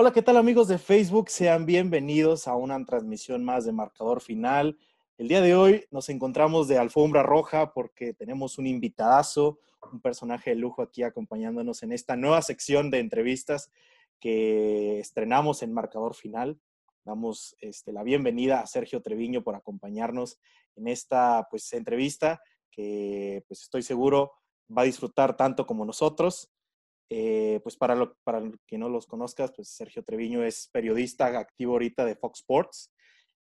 Hola, ¿qué tal amigos de Facebook? Sean bienvenidos a una transmisión más de Marcador Final. El día de hoy nos encontramos de alfombra roja porque tenemos un invitadazo, un personaje de lujo aquí acompañándonos en esta nueva sección de entrevistas que estrenamos en Marcador Final. Damos este, la bienvenida a Sergio Treviño por acompañarnos en esta pues, entrevista que pues, estoy seguro va a disfrutar tanto como nosotros. Eh, pues para, lo, para que no los conozcas, pues Sergio Treviño es periodista activo ahorita de Fox Sports.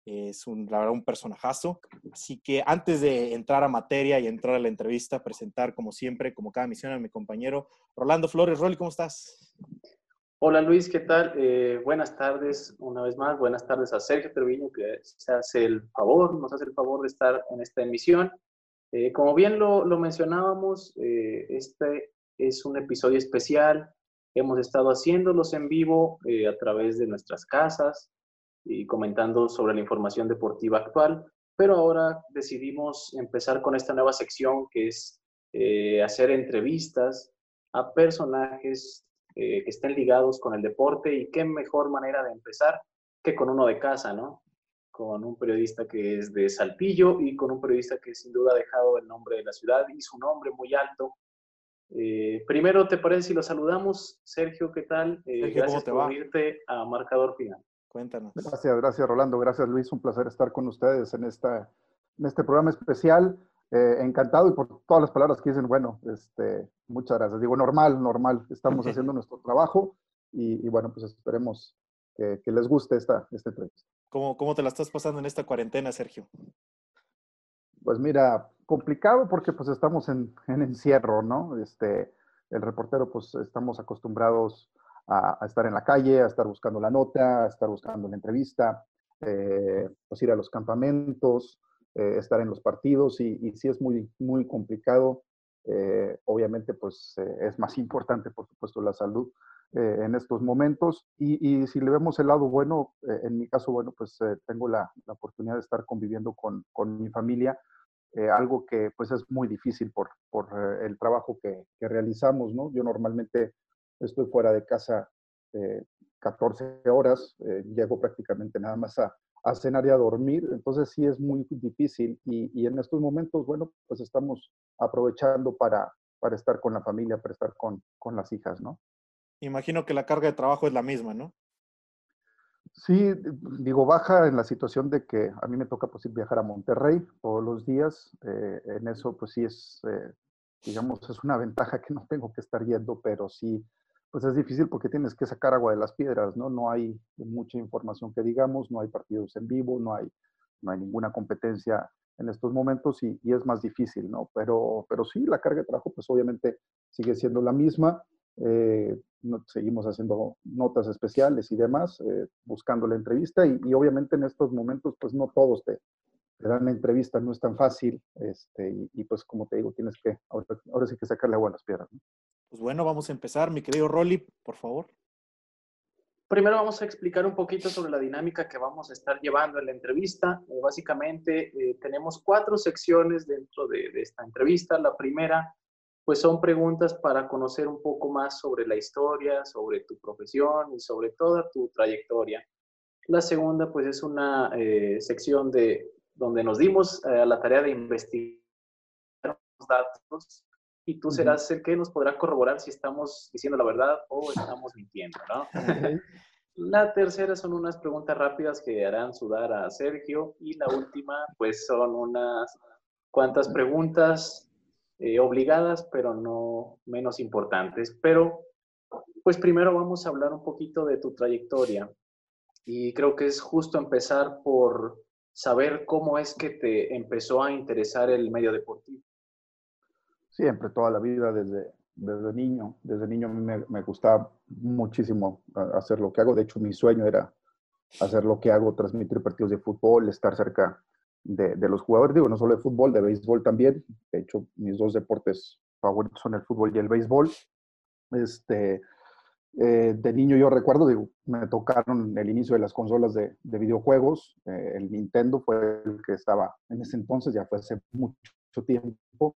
Es un, la verdad, un personajazo. Así que antes de entrar a materia y entrar a la entrevista, presentar como siempre, como cada misión, a mi compañero Rolando Flores. Rolly, ¿cómo estás? Hola Luis, ¿qué tal? Eh, buenas tardes una vez más. Buenas tardes a Sergio Treviño, que se hace el favor, nos hace el favor de estar en esta emisión. Eh, como bien lo, lo mencionábamos, este es un episodio especial. Hemos estado haciéndolos en vivo eh, a través de nuestras casas y comentando sobre la información deportiva actual, pero ahora decidimos empezar con esta nueva sección que es eh, hacer entrevistas a personajes eh, que estén ligados con el deporte y qué mejor manera de empezar que con uno de casa, ¿no? Con un periodista que es de Saltillo y con un periodista que sin duda ha dejado el nombre de la ciudad y su nombre muy alto eh, primero, ¿te parece si lo saludamos? Sergio, ¿qué tal? Eh, gracias por irte a Marcador Final. Cuéntanos. Gracias, gracias Rolando, gracias Luis, un placer estar con ustedes en, esta, en este programa especial. Eh, encantado y por todas las palabras que dicen, bueno, este, muchas gracias. Digo, normal, normal, estamos haciendo nuestro trabajo y, bueno, pues esperemos que, les guste esta, esta entrevista. ¿Cómo, ¿Cómo te la estás pasando en esta cuarentena, Sergio? Pues mira, complicado porque pues estamos en, encierro, ¿no? Este, el reportero pues estamos acostumbrados a, estar en la calle, a estar buscando la nota, a estar buscando la entrevista, eh, pues ir a los campamentos, eh, estar en los partidos y, y, sí es muy, muy complicado. Eh, obviamente pues es más importante por supuesto la salud en estos momentos y, si le vemos el lado bueno, en mi caso bueno pues tengo la, la, oportunidad de estar conviviendo con, con mi familia eh, algo que pues es muy difícil por, por eh, el trabajo que, que, realizamos, ¿no? Yo normalmente estoy fuera de casa 14 eh, horas, llego prácticamente nada más a, a, cenar y a dormir, entonces sí es muy difícil y, y, en estos momentos, bueno, pues estamos aprovechando para, para estar con la familia, para estar con, con las hijas, ¿no? Imagino que la carga de trabajo es la misma, ¿no? Sí, digo, baja en la situación de que a mí me toca pues, viajar a Monterrey todos los días. Eh, en eso, pues sí es, eh, digamos, es una ventaja que no tengo que estar yendo, pero sí, pues es difícil porque tienes que sacar agua de las piedras, ¿no? No hay mucha información que digamos, no hay partidos en vivo, no hay, no hay ninguna competencia en estos momentos y, y es más difícil, ¿no? Pero, pero sí, la carga de trabajo, pues obviamente sigue siendo la misma. Eh, seguimos haciendo notas especiales y demás, eh, buscando la entrevista y, obviamente en estos momentos pues no todos te, dan la entrevista, no es tan fácil este, y, pues como te digo, tienes que, ahora, sí que sacarle agua a las piedras. Pues bueno, vamos a empezar, mi querido Rolly, por favor. Primero vamos a explicar un poquito sobre la dinámica que vamos a estar llevando en la entrevista. Eh, básicamente tenemos cuatro secciones dentro de, de esta entrevista. La primera pues son preguntas para conocer un poco más sobre la historia, sobre tu profesión y sobre toda tu trayectoria. La segunda, pues es una eh, sección de donde nos dimos a eh, la tarea de investigar los datos y tú serás el que nos podrá corroborar si estamos diciendo la verdad o estamos mintiendo, ¿no? La tercera son unas preguntas rápidas que harán sudar a Sergio y la última, pues son unas cuantas preguntas eh, obligadas, pero no menos importantes. Pero, pues primero vamos a hablar un poquito de tu trayectoria. Y creo que es justo empezar por saber cómo es que te empezó a interesar el medio deportivo. Siempre, toda la vida, desde, desde niño. Desde niño me, me gustaba muchísimo hacer lo que hago. De hecho, mi sueño era hacer lo que hago, transmitir partidos de fútbol, estar cerca de, los jugadores, digo, no solo de fútbol, de béisbol también. De hecho, mis dos deportes favoritos son el fútbol y el béisbol. Este, eh, de niño yo recuerdo, digo, me tocaron el inicio de las consolas de, videojuegos. Eh, el Nintendo fue el que estaba en ese entonces, ya fue hace mucho tiempo.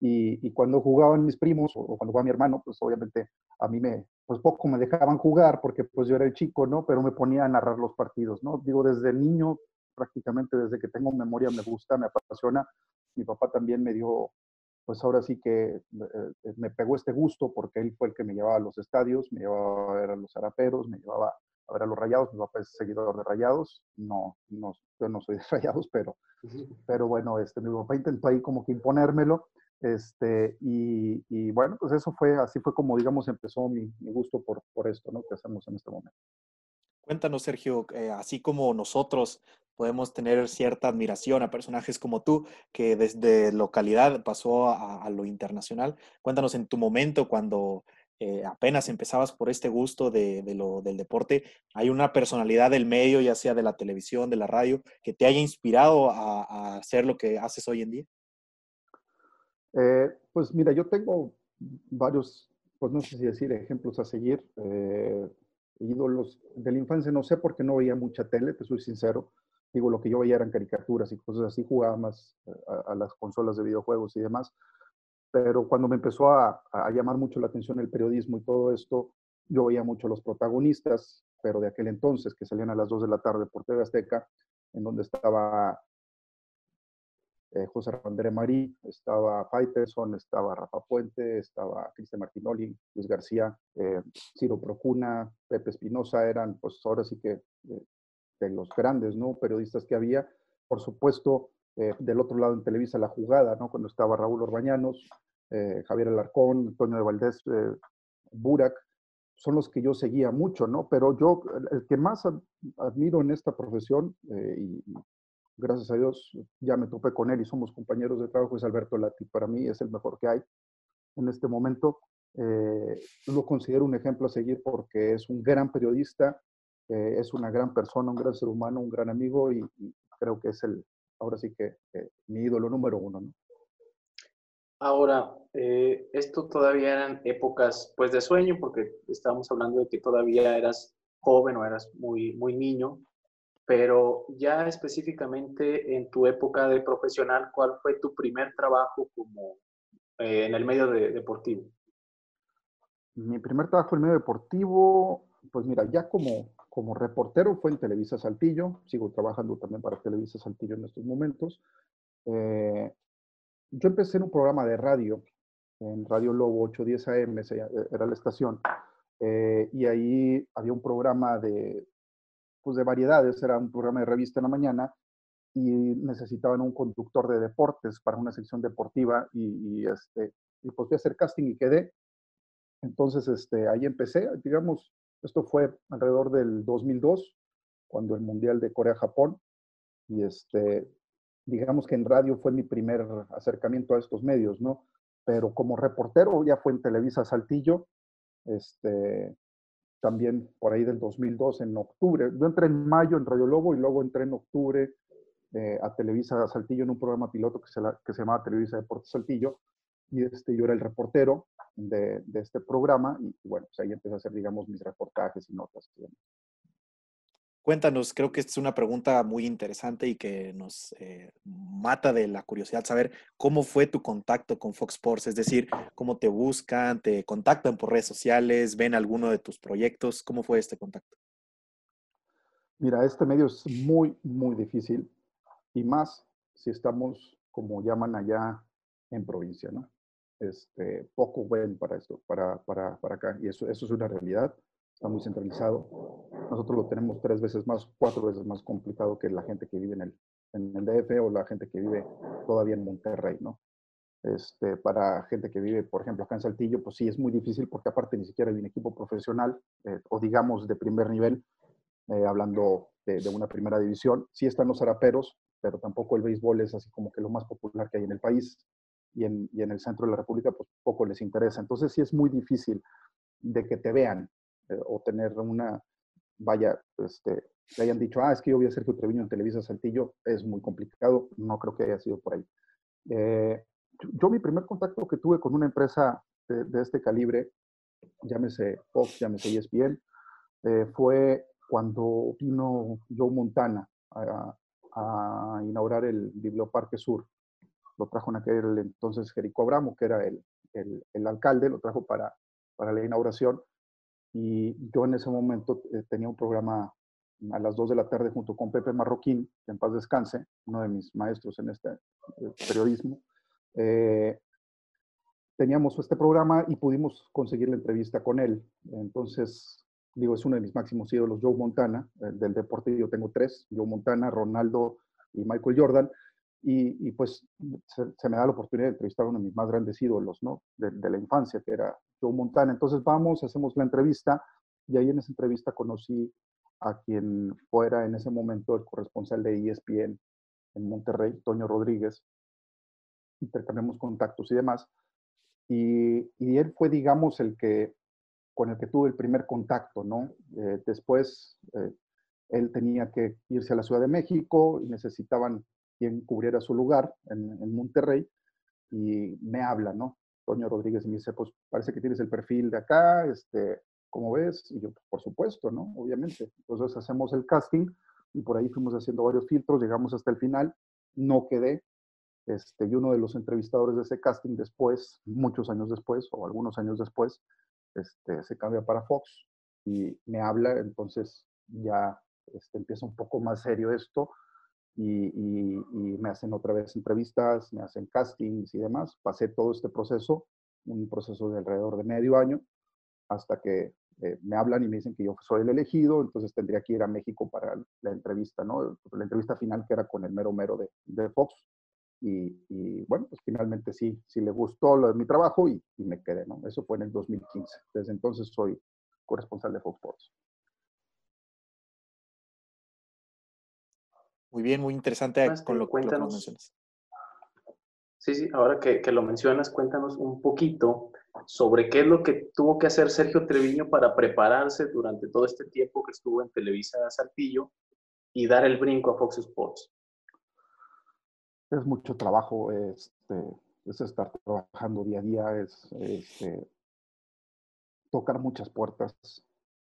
Y, cuando jugaban mis primos o, cuando jugaba mi hermano, pues obviamente a mí me, pues poco me dejaban jugar porque pues yo era el chico, ¿no? Pero me ponía a narrar los partidos, ¿no? Digo, desde niño, prácticamente desde que tengo memoria, me gusta, me apasiona. Mi papá también me dio, pues ahora sí que eh, me pegó este gusto porque él fue el que me llevaba a los estadios, me llevaba a ver a los zaraperos, me llevaba a ver a los rayados. Mi papá es seguidor de rayados, no, no yo no soy de rayados, pero, pero bueno, este, mi papá intentó ahí como que imponérmelo este, y, bueno, pues eso fue, así fue como, digamos, empezó mi, gusto por, por, esto, ¿no? Que hacemos en este momento. Cuéntanos, Sergio, eh, así como nosotros podemos tener cierta admiración a personajes como tú, que desde localidad pasó a, lo internacional, cuéntanos en tu momento cuando eh, apenas empezabas por este gusto de, lo, del deporte, ¿hay una personalidad del medio, ya sea de la televisión, de la radio, que te haya inspirado a, hacer lo que haces hoy en día? Eh, pues mira, yo tengo varios, pues no sé si decir ejemplos a seguir, ídolos de la infancia, no sé por qué no veía mucha tele, te soy sincero. Digo, lo que yo veía eran caricaturas y cosas así, jugaba más eh, a, las consolas de videojuegos y demás. Pero cuando me empezó a, a, llamar mucho la atención el periodismo y todo esto, yo veía mucho los protagonistas, pero de aquel entonces, que salían a las 2 de la tarde por TV Azteca, en donde estaba eh, José Randere Marí, estaba Faitelson, estaba Rafa Puente, estaba Cristian Martinoli, Luis García, eh, Ciro Procuna, Pepe Espinosa, eran pues ahora sí que eh, de los grandes ¿no? periodistas que había. Por supuesto, del otro lado en Televisa La Jugada, ¿no? cuando estaba Raúl Orbañanos, Javier Alarcón, Antonio de Valdés, Burak, son los que yo seguía mucho, ¿no? Pero yo, el que más admiro en esta profesión, y gracias a Dios ya me topé con él y somos compañeros de trabajo, es Alberto Lati. Para mí es el mejor que hay en este momento. Eh, lo considero un ejemplo a seguir porque es un gran periodista, eh, es una gran persona, un gran ser humano, un gran amigo y, creo que es el, ahora sí que mi ídolo número uno. Ahora, eh, esto todavía eran épocas pues de sueño porque estábamos hablando de que todavía eras joven o eras muy, muy niño pero ya específicamente en tu época de profesional, ¿cuál fue tu primer trabajo como eh, en el medio deportivo? Mi primer trabajo en el medio deportivo, pues mira, ya como, como reportero fue en Televisa Saltillo, sigo trabajando también para Televisa Saltillo en estos momentos. Eh, yo empecé en un programa de radio, en Radio Lobo 810 AM, era la estación, eh, y ahí había un programa de, pues, de variedades, era un programa de revista en la mañana y necesitaban un conductor de deportes para una sección deportiva y, este, y pues fui a hacer casting y quedé. Entonces, este, ahí empecé, digamos, esto fue alrededor del 2002, cuando el Mundial de Corea-Japón, y este, digamos que en radio fue mi primer acercamiento a estos medios, ¿no? Pero como reportero ya fue en Televisa Saltillo, este, también por ahí del 2002, en octubre. Yo entré en mayo en Radio Lobo y luego entré en octubre eh, a Televisa Saltillo en un programa piloto que se, que se llamaba Televisa Deportes Saltillo. Y este, yo era el reportero de, de este programa y, bueno, pues ahí empecé a hacer, digamos, mis reportajes y notas. Cuéntanos, creo que esta es una pregunta muy interesante y que nos eh, mata de la curiosidad saber cómo fue tu contacto con Fox Sports, es decir, cómo te buscan, te contactan por redes sociales, ven alguno de tus proyectos, ¿cómo fue este contacto? Mira, este medio es muy, muy difícil y más si estamos, como llaman allá, en provincia, ¿no? Este, poco buen para esto, para, para, para acá, y eso, eso es una realidad está muy centralizado. Nosotros lo tenemos tres veces más, cuatro veces más complicado que la gente que vive en el, en el DF o la gente que vive todavía en Monterrey, ¿no? Este, para gente que vive, por ejemplo, acá en Saltillo, pues sí, es muy difícil porque aparte ni siquiera hay un equipo profesional eh, o digamos de primer nivel, eh, hablando de, de, una primera división. Sí están los zaraperos, pero tampoco el béisbol es así como que lo más popular que hay en el país y en, y en el centro de la República, pues poco les interesa. Entonces sí es muy difícil de que te vean. Eh, o tener una, vaya, este, le hayan dicho, ah, es que yo voy a tu Treviño en Televisa Saltillo, es muy complicado, no creo que haya sido por ahí. Eh, yo, mi primer contacto que tuve con una empresa de, este calibre, llámese Fox, llámese ESPN, eh, fue cuando vino Joe Montana a, inaugurar el Biblioparque Sur lo trajo en aquel entonces Jerico Abramo, que era el, el, alcalde, lo trajo para, para la inauguración. Y yo en ese momento eh, tenía un programa a las 2 de la tarde junto con Pepe Marroquín, en paz descanse, uno de mis maestros en este eh, periodismo. Eh, teníamos este programa y pudimos conseguir la entrevista con él. Entonces, digo, es uno de mis máximos ídolos, Joe Montana, del deporte. Yo tengo tres, Joe Montana, Ronaldo y Michael Jordan. Y, pues se, me da la oportunidad de entrevistar a uno de mis más grandes ídolos, ¿no? De, de, la infancia, que era Joe Montana. Entonces vamos, hacemos la entrevista y ahí en esa entrevista conocí a quien fuera en ese momento el corresponsal de ESPN en Monterrey, Toño Rodríguez. Intercambiamos contactos y demás. Y, él fue, digamos, el que con el que tuve el primer contacto, ¿no? Eh, después eh, él tenía que irse a la Ciudad de México y necesitaban quien cubriera su lugar en, en Monterrey y me habla, ¿no? Toño Rodríguez me dice, pues parece que tienes el perfil de acá, este, ¿cómo ves? Y yo, por supuesto, ¿no? Obviamente. Entonces hacemos el casting y por ahí fuimos haciendo varios filtros, llegamos hasta el final, no quedé. Este, y uno de los entrevistadores de ese casting después, muchos años después o algunos años después, este, se cambia para Fox y me habla, entonces ya este, empieza un poco más serio esto y, me hacen otra vez entrevistas, me hacen castings y demás. Pasé todo este proceso, un proceso de alrededor de medio año, hasta que eh, me hablan y me dicen que yo soy el elegido, entonces tendría que ir a México para la entrevista, ¿no? La entrevista final que era con el mero mero de, de Fox. Y, bueno, pues finalmente sí, sí le gustó lo de mi trabajo y, y, me quedé, ¿no? Eso fue en el 2015. Desde entonces soy corresponsal de Fox Sports. Muy bien, muy interesante con lo, que mencionas. Sí, sí, ahora que, que, lo mencionas, cuéntanos un poquito sobre qué es lo que tuvo que hacer Sergio Treviño para prepararse durante todo este tiempo que estuvo en Televisa Saltillo y dar el brinco a Fox Sports. Es mucho trabajo, este, es estar trabajando día a día, es este, tocar muchas puertas.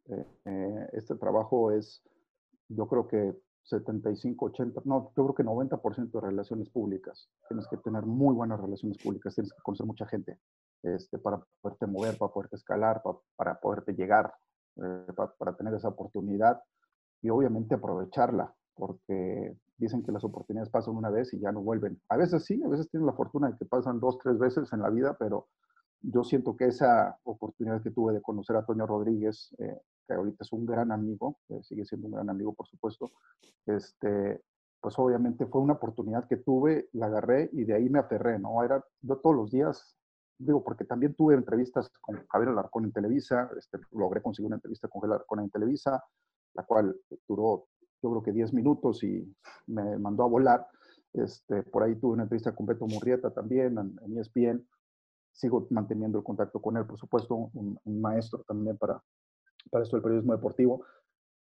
Eh, eh, este trabajo es, yo creo que 75, 80, no, yo creo que 90% de relaciones públicas. Tienes que tener muy buenas relaciones públicas, tienes que conocer mucha gente este, para poderte mover, para poderte escalar, para, para poderte llegar, eh, para, para, tener esa oportunidad y obviamente aprovecharla, porque dicen que las oportunidades pasan una vez y ya no vuelven. A veces sí, a veces tienes la fortuna de que pasan dos, tres veces en la vida, pero yo siento que esa oportunidad que tuve de conocer a Toño Rodríguez, eh, que ahorita es un gran amigo, eh, sigue siendo un gran amigo, por supuesto, este, pues obviamente fue una oportunidad que tuve, la agarré y de ahí me aferré, ¿no? Era, yo todos los días, digo, porque también tuve entrevistas con Javier Alarcón en Televisa, este, logré conseguir una entrevista con Javier Alarcón en Televisa, la cual duró, yo creo que 10 minutos y me mandó a volar. Este, por ahí tuve una entrevista con Beto Murrieta también en, en ESPN. Sigo manteniendo el contacto con él, por supuesto, un, maestro también para, para esto del periodismo deportivo,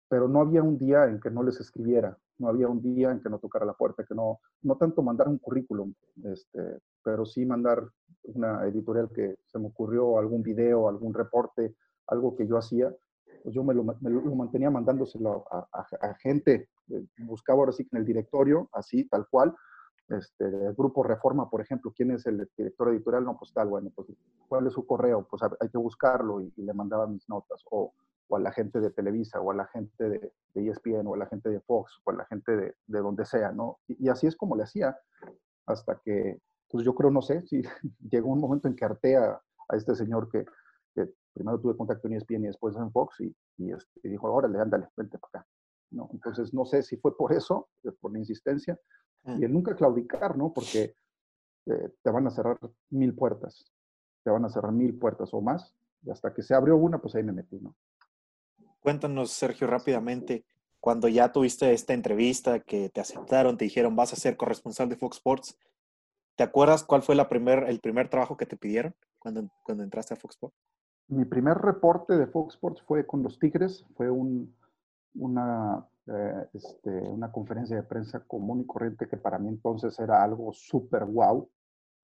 pero no había un día en que no les escribiera, no había un día en que no tocara la puerta, que no, no tanto mandar un currículum, este, pero sí mandar una editorial que se me ocurrió, algún video, algún reporte, algo que yo hacía, pues yo me lo, mantenía mandándoselo a, gente, eh, buscaba ahora sí que en el directorio, así, tal cual, este, el grupo Reforma, por ejemplo, ¿quién es el director editorial? No, pues tal, bueno, pues ¿cuál es su correo? Pues hay que buscarlo y, le mandaba mis notas. O o a la gente de Televisa, o a la gente de, de ESPN, o a la gente de Fox, o a la gente de, de donde sea, ¿no? Y, así es como le hacía, hasta que, pues yo creo, no sé, si llegó un momento en que harté a, este señor que, primero tuve contacto en ESPN y después en Fox, y, y, este, dijo, órale, ándale, vente para acá. ¿no? Entonces, no sé si fue por eso, por la insistencia, y el nunca claudicar, ¿no? Porque eh, te van a cerrar mil puertas, te van a cerrar mil puertas o más, y hasta que se abrió una, pues ahí me metí, ¿no? Cuéntanos, Sergio, rápidamente, cuando ya tuviste esta entrevista, que te aceptaron, te dijeron vas a ser corresponsal de Fox Sports, ¿te acuerdas cuál fue la primer, el primer trabajo que te pidieron cuando, cuando entraste a Fox Sports? Mi primer reporte de Fox Sports fue con los Tigres, fue un, una, eh, este, una conferencia de prensa común y corriente que para mí entonces era algo súper guau,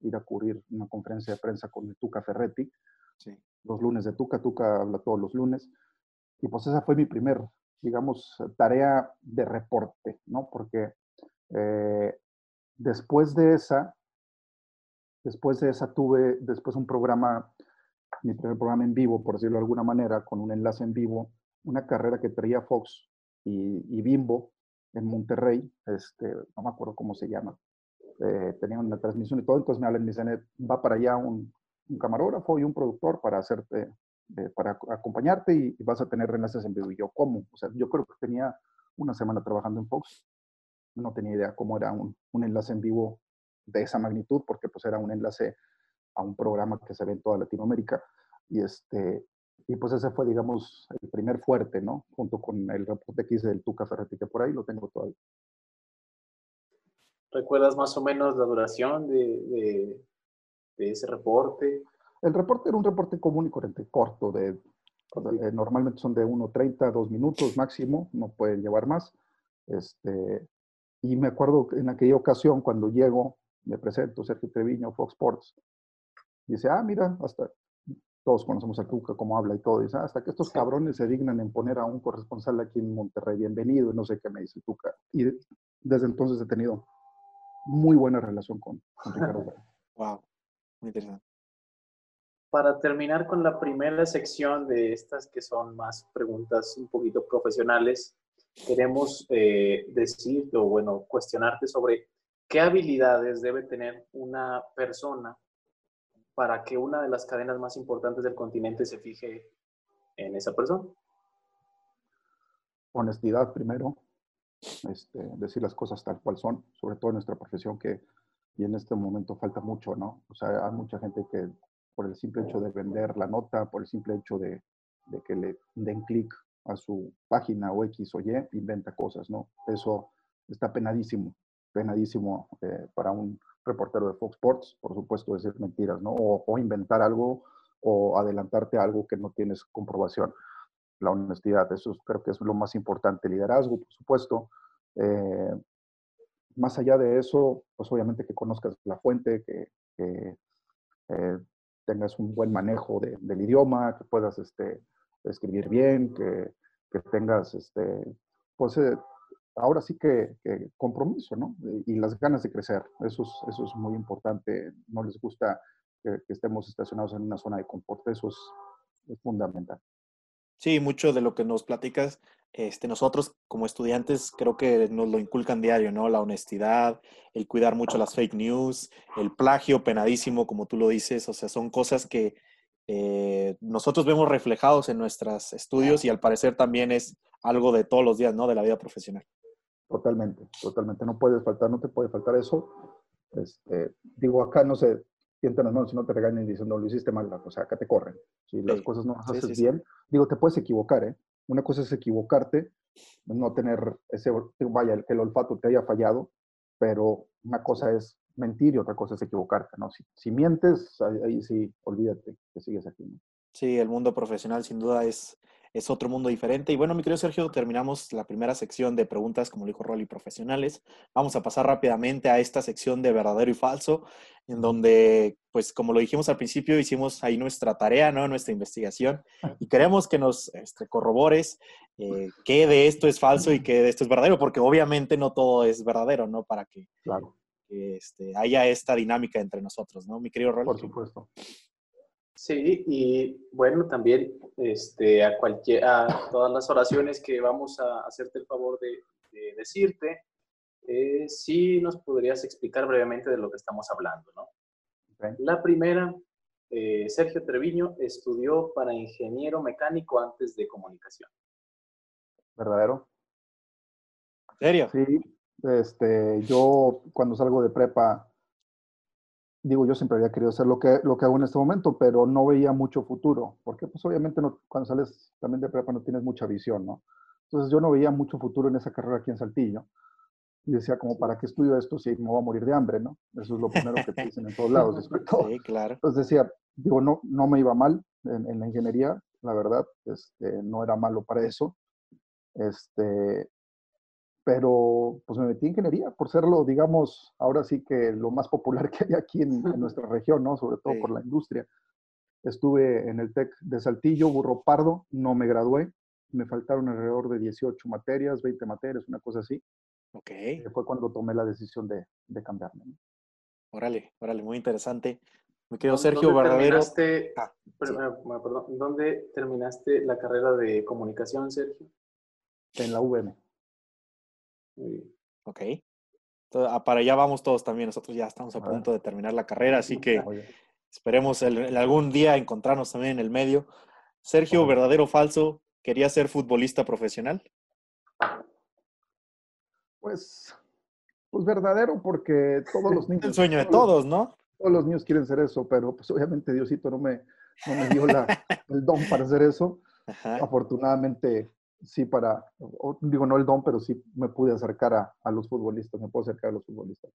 ir a cubrir una conferencia de prensa con Tuca Ferretti, sí. los lunes de Tuca, Tuca habla todos los lunes, y pues esa fue mi primer, digamos, tarea de reporte, ¿no? Porque eh, después de esa, Después de esa tuve después un programa, mi primer programa en vivo, por decirlo de alguna manera, con un enlace en vivo, una carrera que traía Fox y, Bimbo en Monterrey, este, no me acuerdo cómo se llama, eh, tenían una transmisión y todo, entonces me hablan y me dicen, va para allá un, un camarógrafo y un productor para hacerte, eh, para acompañarte y, vas a tener enlaces en vivo. Y yo, ¿cómo? O sea, yo creo que tenía una semana trabajando en Fox, no tenía idea cómo era un, un enlace en vivo de esa magnitud, porque pues era un enlace a un programa que se ve en toda Latinoamérica. Y, este, y pues ese fue, digamos, el primer fuerte, ¿no? Junto con el reporte que hice del Tuca Ferretti, que por ahí lo tengo todavía. ¿Recuerdas más o menos la duración de, de, ese reporte? El reporte era un reporte común y corriente, corto, de, eh, normalmente son de 1.30, 2 minutos máximo, no pueden llevar más. Este, y me acuerdo en aquella ocasión cuando llego, me presento, Sergio Treviño, Fox Sports, dice, ah, mira, hasta todos conocemos a Tuca, cómo habla y todo, dice, ah, hasta que estos cabrones se dignan en poner a un corresponsal aquí en Monterrey, bienvenido, y no sé qué me dice Tuca. Y desde entonces he tenido muy buena relación con, Ricardo. wow, muy interesante. Para terminar con la primera sección de estas que son más preguntas un poquito profesionales, queremos eh, decirte o bueno, cuestionarte sobre qué habilidades debe tener una persona para que una de las cadenas más importantes del continente se fije en esa persona. Honestidad primero, este, decir las cosas tal cual son, sobre todo en nuestra profesión que y en este momento falta mucho, ¿no? O sea, hay mucha gente que por el simple hecho de vender la nota, por el simple hecho de, de que le den clic a su página o X o Y, inventa cosas, ¿no? Eso está penadísimo, penadísimo eh, para un reportero de Fox Sports, por supuesto, decir mentiras, ¿no? O, inventar algo o adelantarte a algo que no tienes comprobación la honestidad. Eso creo que es lo más importante. Liderazgo, por supuesto. Eh, más allá de eso, pues obviamente que conozcas la fuente, que, eh, tengas un buen manejo del idioma, que puedas este, escribir bien, que, tengas, este, pues eh, ahora sí que, compromiso, ¿no? Y las ganas de crecer. Eso es, eso es muy importante. No les gusta que, estemos estacionados en una zona de confort. Eso es fundamental. Sí, mucho de lo que nos platicas, este, nosotros como estudiantes creo que nos lo inculcan diario, ¿no? La honestidad, el cuidar mucho las fake news, el plagio penadísimo, como tú lo dices, o sea, son cosas que eh, nosotros vemos reflejados en nuestros estudios y al parecer también es algo de todos los días, ¿no? De la vida profesional. Totalmente, totalmente. No puedes faltar, no te puede faltar eso. Este, digo, acá no sé, sienten las manos y no te regañen diciendo lo hiciste mal, o sea, acá te corren. Si las cosas no las haces bien, digo, te puedes equivocar, ¿eh? Una cosa es equivocarte, no tener ese, vaya, que el olfato te haya fallado, pero una cosa es mentir y otra cosa es equivocarte, ¿no? Si, si mientes, ahí, sí, olvídate que sigues aquí, ¿no? Sí, el mundo profesional sin duda es, es otro mundo diferente. Y bueno, mi querido Sergio, terminamos la primera sección de preguntas, como dijo Rolly, profesionales. Vamos a pasar rápidamente a esta sección de verdadero y falso, en donde, pues como lo dijimos al principio, hicimos ahí nuestra tarea, ¿no? Nuestra investigación. Y queremos que nos este, corrobores eh, qué de esto es falso y qué de esto es verdadero, porque obviamente no todo es verdadero, ¿no? Para que, claro. este, haya esta dinámica entre nosotros, ¿no? Mi querido Rolly. Por supuesto. Sí, y bueno, también este, a, cualquier, a todas las oraciones que vamos a hacerte el favor de, decirte, eh, sí nos podrías explicar brevemente de lo que estamos hablando, ¿no? La primera, eh, Sergio Treviño estudió para ingeniero mecánico antes de comunicación. ¿Verdadero? ¿En serio? Sí, este, yo cuando salgo de prepa digo, yo siempre había querido hacer lo que, lo que hago en este momento, pero no veía mucho futuro, porque pues obviamente no, cuando sales también de prepa no tienes mucha visión, ¿no? Entonces yo no veía mucho futuro en esa carrera aquí en Saltillo. Y decía, como, ¿para qué estudio esto si me voy a morir de hambre, no? Eso es lo primero que te dicen en todos lados. Sí, claro. Entonces decía, digo, no, no me iba mal en, en la ingeniería, la verdad, este, no era malo para eso. Este, pero pues me metí en ingeniería por serlo, digamos, ahora sí que lo más popular que hay aquí en, nuestra región, ¿no? Sobre todo por la industria. Estuve en el TEC de Saltillo, Burro Pardo, no me gradué, me faltaron alrededor de 18 materias, 20 materias, una cosa así. Ok. fue cuando tomé la decisión de, de cambiarme. Órale, órale, muy interesante. Me quedo Sergio Verdadero. Ah, perdón, ¿Dónde terminaste la carrera de comunicación, Sergio? En la VM. Ok. Ah, para allá vamos todos también. Nosotros ya estamos a, punto de terminar la carrera, así que esperemos el, algún día encontrarnos también en el medio. Sergio, verdadero o falso, ¿quería ser futbolista profesional? Pues, pues verdadero, porque todos los niños. el sueño de todos, ¿no? Todos los niños quieren ser eso, pero pues obviamente Diosito no me, no me dio la, el don para hacer eso. Afortunadamente, sí para, digo, no el don, pero sí me pude acercar a, a los futbolistas, me puedo acercar a los futbolistas.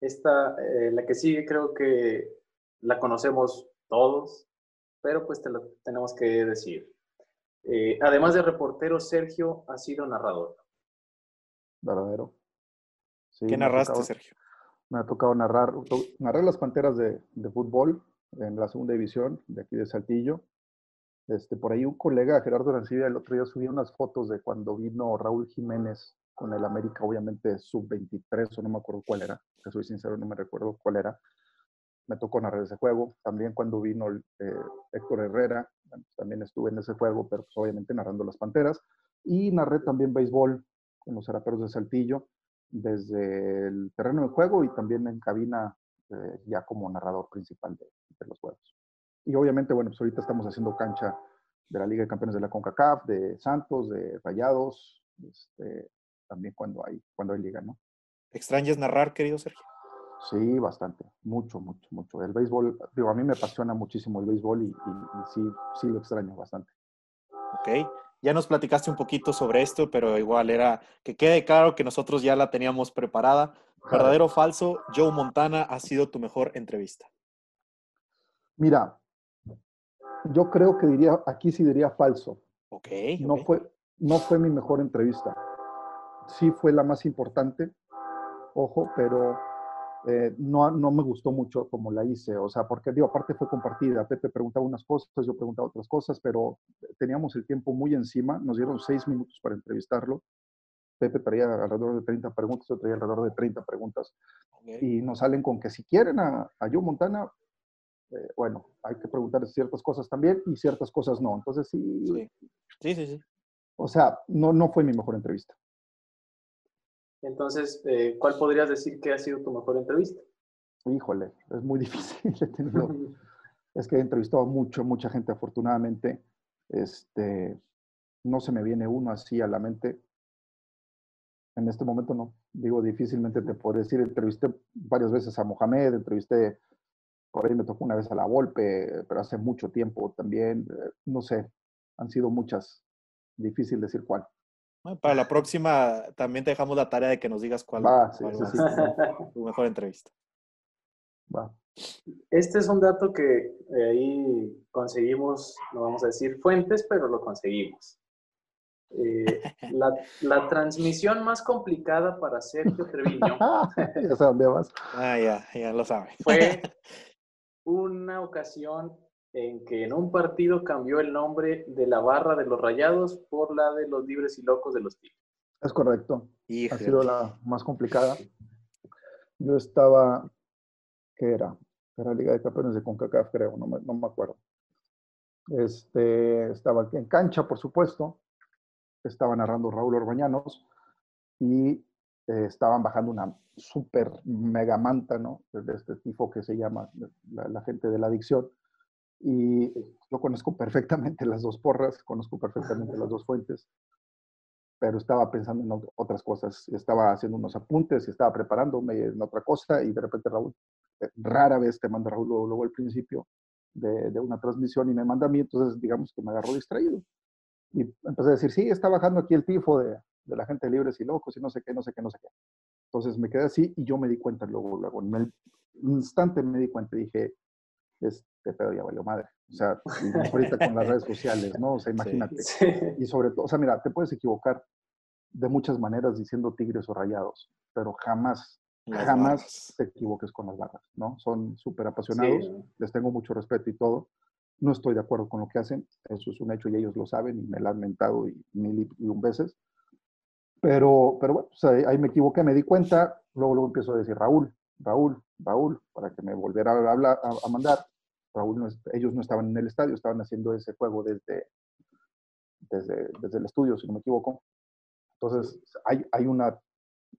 Esta, eh, la que sigue, creo que la conocemos todos, pero pues te lo tenemos que decir. Eh, además de reportero, Sergio ha sido narrador. Verdadero. ¿Qué narraste, Sergio? Me ha tocado narrar, narrar las Panteras de, de fútbol en la segunda división de aquí de Saltillo. Este, por ahí un colega, Gerardo Arancibia, el otro día subía unas fotos de cuando vino Raúl Jiménez con el América, obviamente sub-23 o no me acuerdo cuál era, soy sincero, no me recuerdo cuál era. Me tocó narrar ese juego. También cuando vino eh, Héctor Herrera, también estuve en ese juego, pero pues, obviamente narrando las Panteras. Y narré también béisbol con los Zaraperos de Saltillo, desde el terreno de juego y también en cabina eh, ya como narrador principal de los juegos. Y obviamente, bueno, pues ahorita estamos haciendo cancha de la Liga de Campeones de la CONCACAF, de Santos, de Rayados, este, también cuando hay, cuando hay liga, ¿no? ¿Extrañas narrar, querido Sergio? Sí, bastante, mucho, mucho, mucho. El béisbol, digo, a mí me apasiona muchísimo el béisbol y, sí, sí lo extraño bastante. Ok, ya nos platicaste un poquito sobre esto, pero igual era que quede claro que nosotros ya la teníamos preparada. ¿Verdadero o falso? Joe Montana ha sido tu mejor entrevista. Mira, yo creo que diría, aquí sí diría falso. Ok. No, Fue, no fue mi mejor entrevista. Sí fue la más importante, ojo, pero eh, no, no me gustó mucho como la hice. O sea, porque digo, aparte fue compartida. Pepe preguntaba unas cosas, yo preguntaba otras cosas, pero teníamos el tiempo muy encima. Nos dieron seis minutos para entrevistarlo. Pepe traía alrededor de 30 preguntas, yo traía alrededor de 30 preguntas. Y nos salen con que si quieren a, a Joe Montana, eh, bueno, hay que preguntar ciertas cosas también y ciertas cosas no. Entonces sí. Sí, sí, sí. O sea, no, no fue mi mejor entrevista. Entonces, eh, ¿cuál podrías decir que ha sido tu mejor entrevista? Híjole, es muy difícil. es que he entrevistado mucho, mucha gente, afortunadamente. Este, no se me viene uno así a la mente. En este momento no. Digo, difícilmente te puedo decir. Entrevisté varias veces a Mohamed, entrevisté por ahí me tocó una vez a la Volpe, pero hace mucho tiempo también. Eh, no sé, han sido muchas. Difícil decir cuál. para la próxima también te dejamos la tarea de que nos digas cuál, va tu mejor entrevista. Va. Este es un dato que eh, ahí conseguimos, no vamos a decir fuentes, pero lo conseguimos. Eh, la, la, transmisión más complicada para Sergio Treviño. ya sé dónde vas. Ah, ya, ya lo sabe. Fue una ocasión en que en un partido cambió el nombre de la barra de los Rayados por la de los Libres y Locos de los Tigres. Es correcto. Ha sido la más complicada. Yo estaba, ¿qué era? Era Liga de Campeones de CONCACAF, creo, no me, no me acuerdo. Este, estaba en cancha, por supuesto. Estaba narrando Raúl Orbañanos y eh, estaban bajando una super mega manta, ¿no? De este tipo que se llama la, gente de la adicción. Y yo conozco perfectamente las dos porras, conozco perfectamente las dos fuentes, pero estaba pensando en otras cosas. Estaba haciendo unos apuntes estaba preparándome en otra cosa y de repente Raúl, eh, rara vez te manda Raúl luego, al principio de, de, una transmisión y me manda a mí, entonces digamos que me agarró distraído. Y empecé a decir, sí, está bajando aquí el tifo de, de la gente libres y locos y no sé qué, no sé qué, no sé qué. Entonces me quedé así y yo me di cuenta luego, luego, en el instante me di cuenta y dije, este pedo ya valió madre. O sea, ahorita con las redes sociales, ¿no? O sea, imagínate. Y sobre todo, o sea, mira, te puedes equivocar de muchas maneras diciendo tigres o rayados, pero jamás, jamás te equivoques con las barras, ¿no? Son súper apasionados, les tengo mucho respeto y todo. No estoy de acuerdo con lo que hacen, eso es un hecho y ellos lo saben y me lo han mentado y mil y un veces, pero, pero bueno, pues ahí, me equivoqué, me di cuenta, luego, luego empiezo a decir Raúl, Raúl, Raúl, para que me volviera a, hablar, a, mandar. Raúl, ellos no estaban en el estadio, estaban haciendo ese juego desde, desde, desde el estudio, si no me equivoco. Entonces, hay, hay una,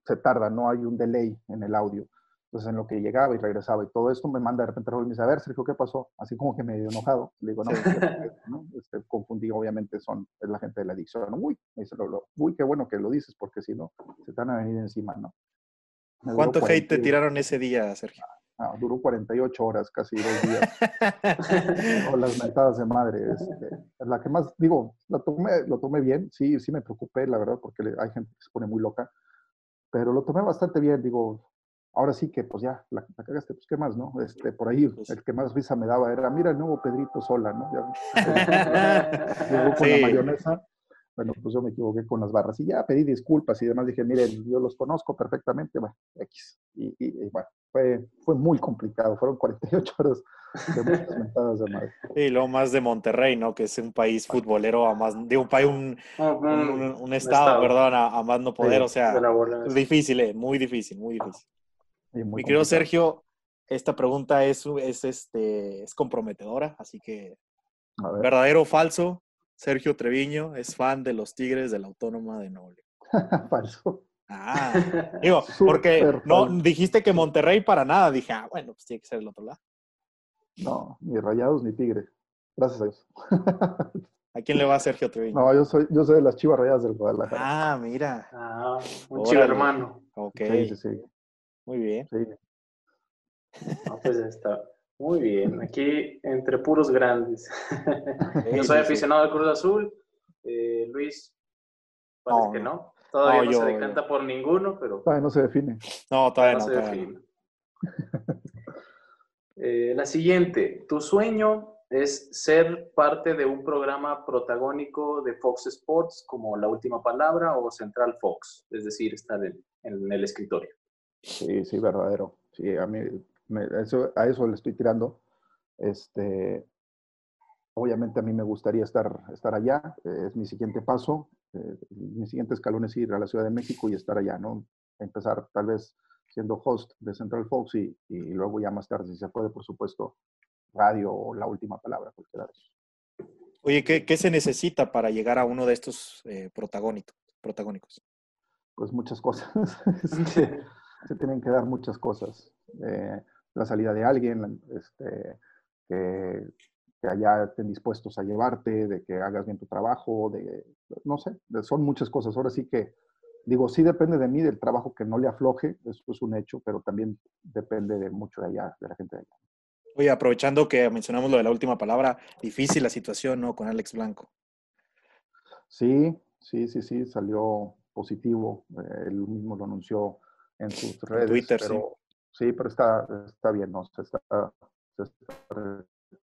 se tarda, no hay un delay en el audio. Entonces, en lo que llegaba y regresaba y todo esto, me manda de repente Raúl y me dice, a ver, Sergio, ¿qué pasó? Así como que medio enojado. Le digo, no, ¿no? Este, confundí, obviamente, son, es la gente de la adicción. Uy, me dice, uy, qué bueno que lo dices, porque si no, se te van a venir encima, ¿no? ¿Cuánto hate te tiraron ese día, Sergio? Ah, duró 48 horas, casi dos días. o las mentadas de madre. Este, la que más, digo, lo tomé, lo tomé bien, sí, sí me preocupé, la verdad, porque hay gente que se pone muy loca, pero lo tomé bastante bien, digo, ahora sí que pues ya, la, cagaste, pues qué más, ¿no? Este, por ahí pues el que más risa me daba era, mira el nuevo Pedrito Sola, ¿no? Ya, con la mayonesa bueno, pues yo me equivoqué con las barras y ya pedí disculpas y demás. Dije, miren, yo los conozco perfectamente, bueno, X. Y, bueno, fue, fue muy complicado, fueron 48 horas de muchas mentadas de madre. Y lo más de Monterrey, ¿no? Que es un país futbolero a más, de un país, un, un, estado, perdón, a, más no poder, o sea, difícil, eh, muy difícil, muy difícil. Mi querido Sergio, esta pregunta es, es, este, es comprometedora, así que, ¿verdadero o falso? Sergio Treviño es fan de los Tigres de la Autónoma de Nuevo Falso. Ah, digo, porque no dijiste que Monterrey para nada. Dije, ah, bueno, pues tiene que ser el otro lado. No, ni Rayados ni Tigres. Gracias a Dios. ¿A quién le va Sergio Treviño? No, yo soy, yo soy de las Chivas Rayadas del Guadalajara. Ah, mira. Ah, un chivo hermano. Ok. Sí, sí, sí. Muy bien. Sí. No, pues está. Muy bien, aquí entre puros grandes. yo soy aficionado al Cruz Azul. Eh, Luis, parece que no. Todavía no, se decanta por ninguno, pero. Todavía no se define. No, todavía no. se define. Eh, la siguiente, tu sueño es ser parte de un programa protagónico de Fox Sports como La Última Palabra o Central Fox, es decir, estar en, en el escritorio. Sí, sí, verdadero. Sí, a mí eso, a eso le estoy tirando. Este, obviamente a mí me gustaría estar, estar allá, eh, es mi siguiente paso. Eh, mi siguiente escalón es ir a la Ciudad de México y estar allá, ¿no? Empezar tal vez siendo host de Central Fox y, y luego ya más tarde, si se puede, por supuesto, radio o la última palabra, cualquiera de esos. Oye, ¿qué, ¿qué, se necesita para llegar a uno de estos eh, protagónicos? Pues muchas cosas. se tienen que dar muchas cosas. Eh, la salida de alguien, este, que, que, allá estén dispuestos a llevarte, de que hagas bien tu trabajo, de, no sé, son muchas cosas. Ahora sí que, digo, sí depende de mí, del trabajo que no le afloje, eso es un hecho, pero también depende de mucho de allá, de la gente de allá. Oye, aprovechando que mencionamos lo de la última palabra, difícil la situación, ¿no? Con Alex Blanco. Sí, sí, sí, sí, salió positivo. Eh, él mismo lo anunció en sus redes. Twitter, pero, Sí, pero está, está bien, ¿no? Se está, se está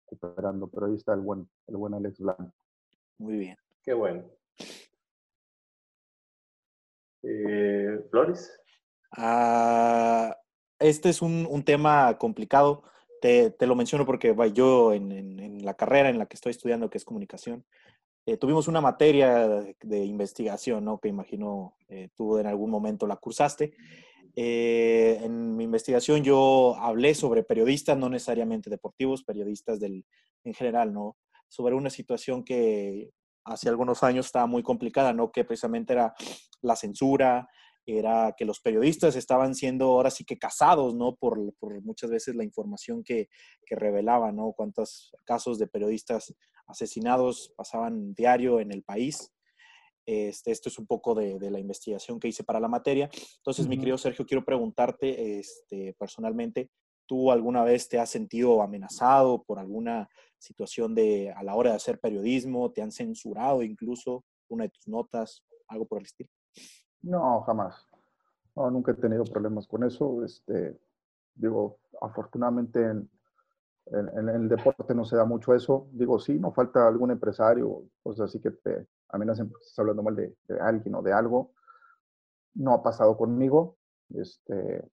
recuperando, pero ahí está el buen, el buen Alex Blanco. Muy bien. Qué bueno. Eh, ¿Flores? Ah, este es un, un tema complicado. Te, te, lo menciono porque yo en, en, la carrera en la que estoy estudiando, que es comunicación, eh, tuvimos una materia de, investigación, ¿no? Que imagino eh, tú en algún momento la cursaste. Eh, en mi investigación yo hablé sobre periodistas, no necesariamente deportivos, periodistas del, en general, ¿no? Sobre una situación que hace algunos años estaba muy complicada, ¿no? Que precisamente era la censura, era que los periodistas estaban siendo ahora sí que casados, ¿no? Por, muchas veces la información que, que revelaban, ¿no? Cuántos casos de periodistas asesinados pasaban diario en el país. Este, esto es un poco de, la investigación que hice para la materia. Entonces, mi querido Sergio, quiero preguntarte este, personalmente, ¿tú alguna vez te has sentido amenazado por alguna situación de a la hora de hacer periodismo? ¿Te han censurado incluso una de tus notas? ¿Algo por el estilo? No, jamás. No, nunca he tenido problemas con eso. Este, digo, afortunadamente en, en, el deporte no se da mucho eso. Digo, sí, no falta algún empresario, pues así que te estás hablando mal de, alguien o de algo. No ha pasado conmigo, este,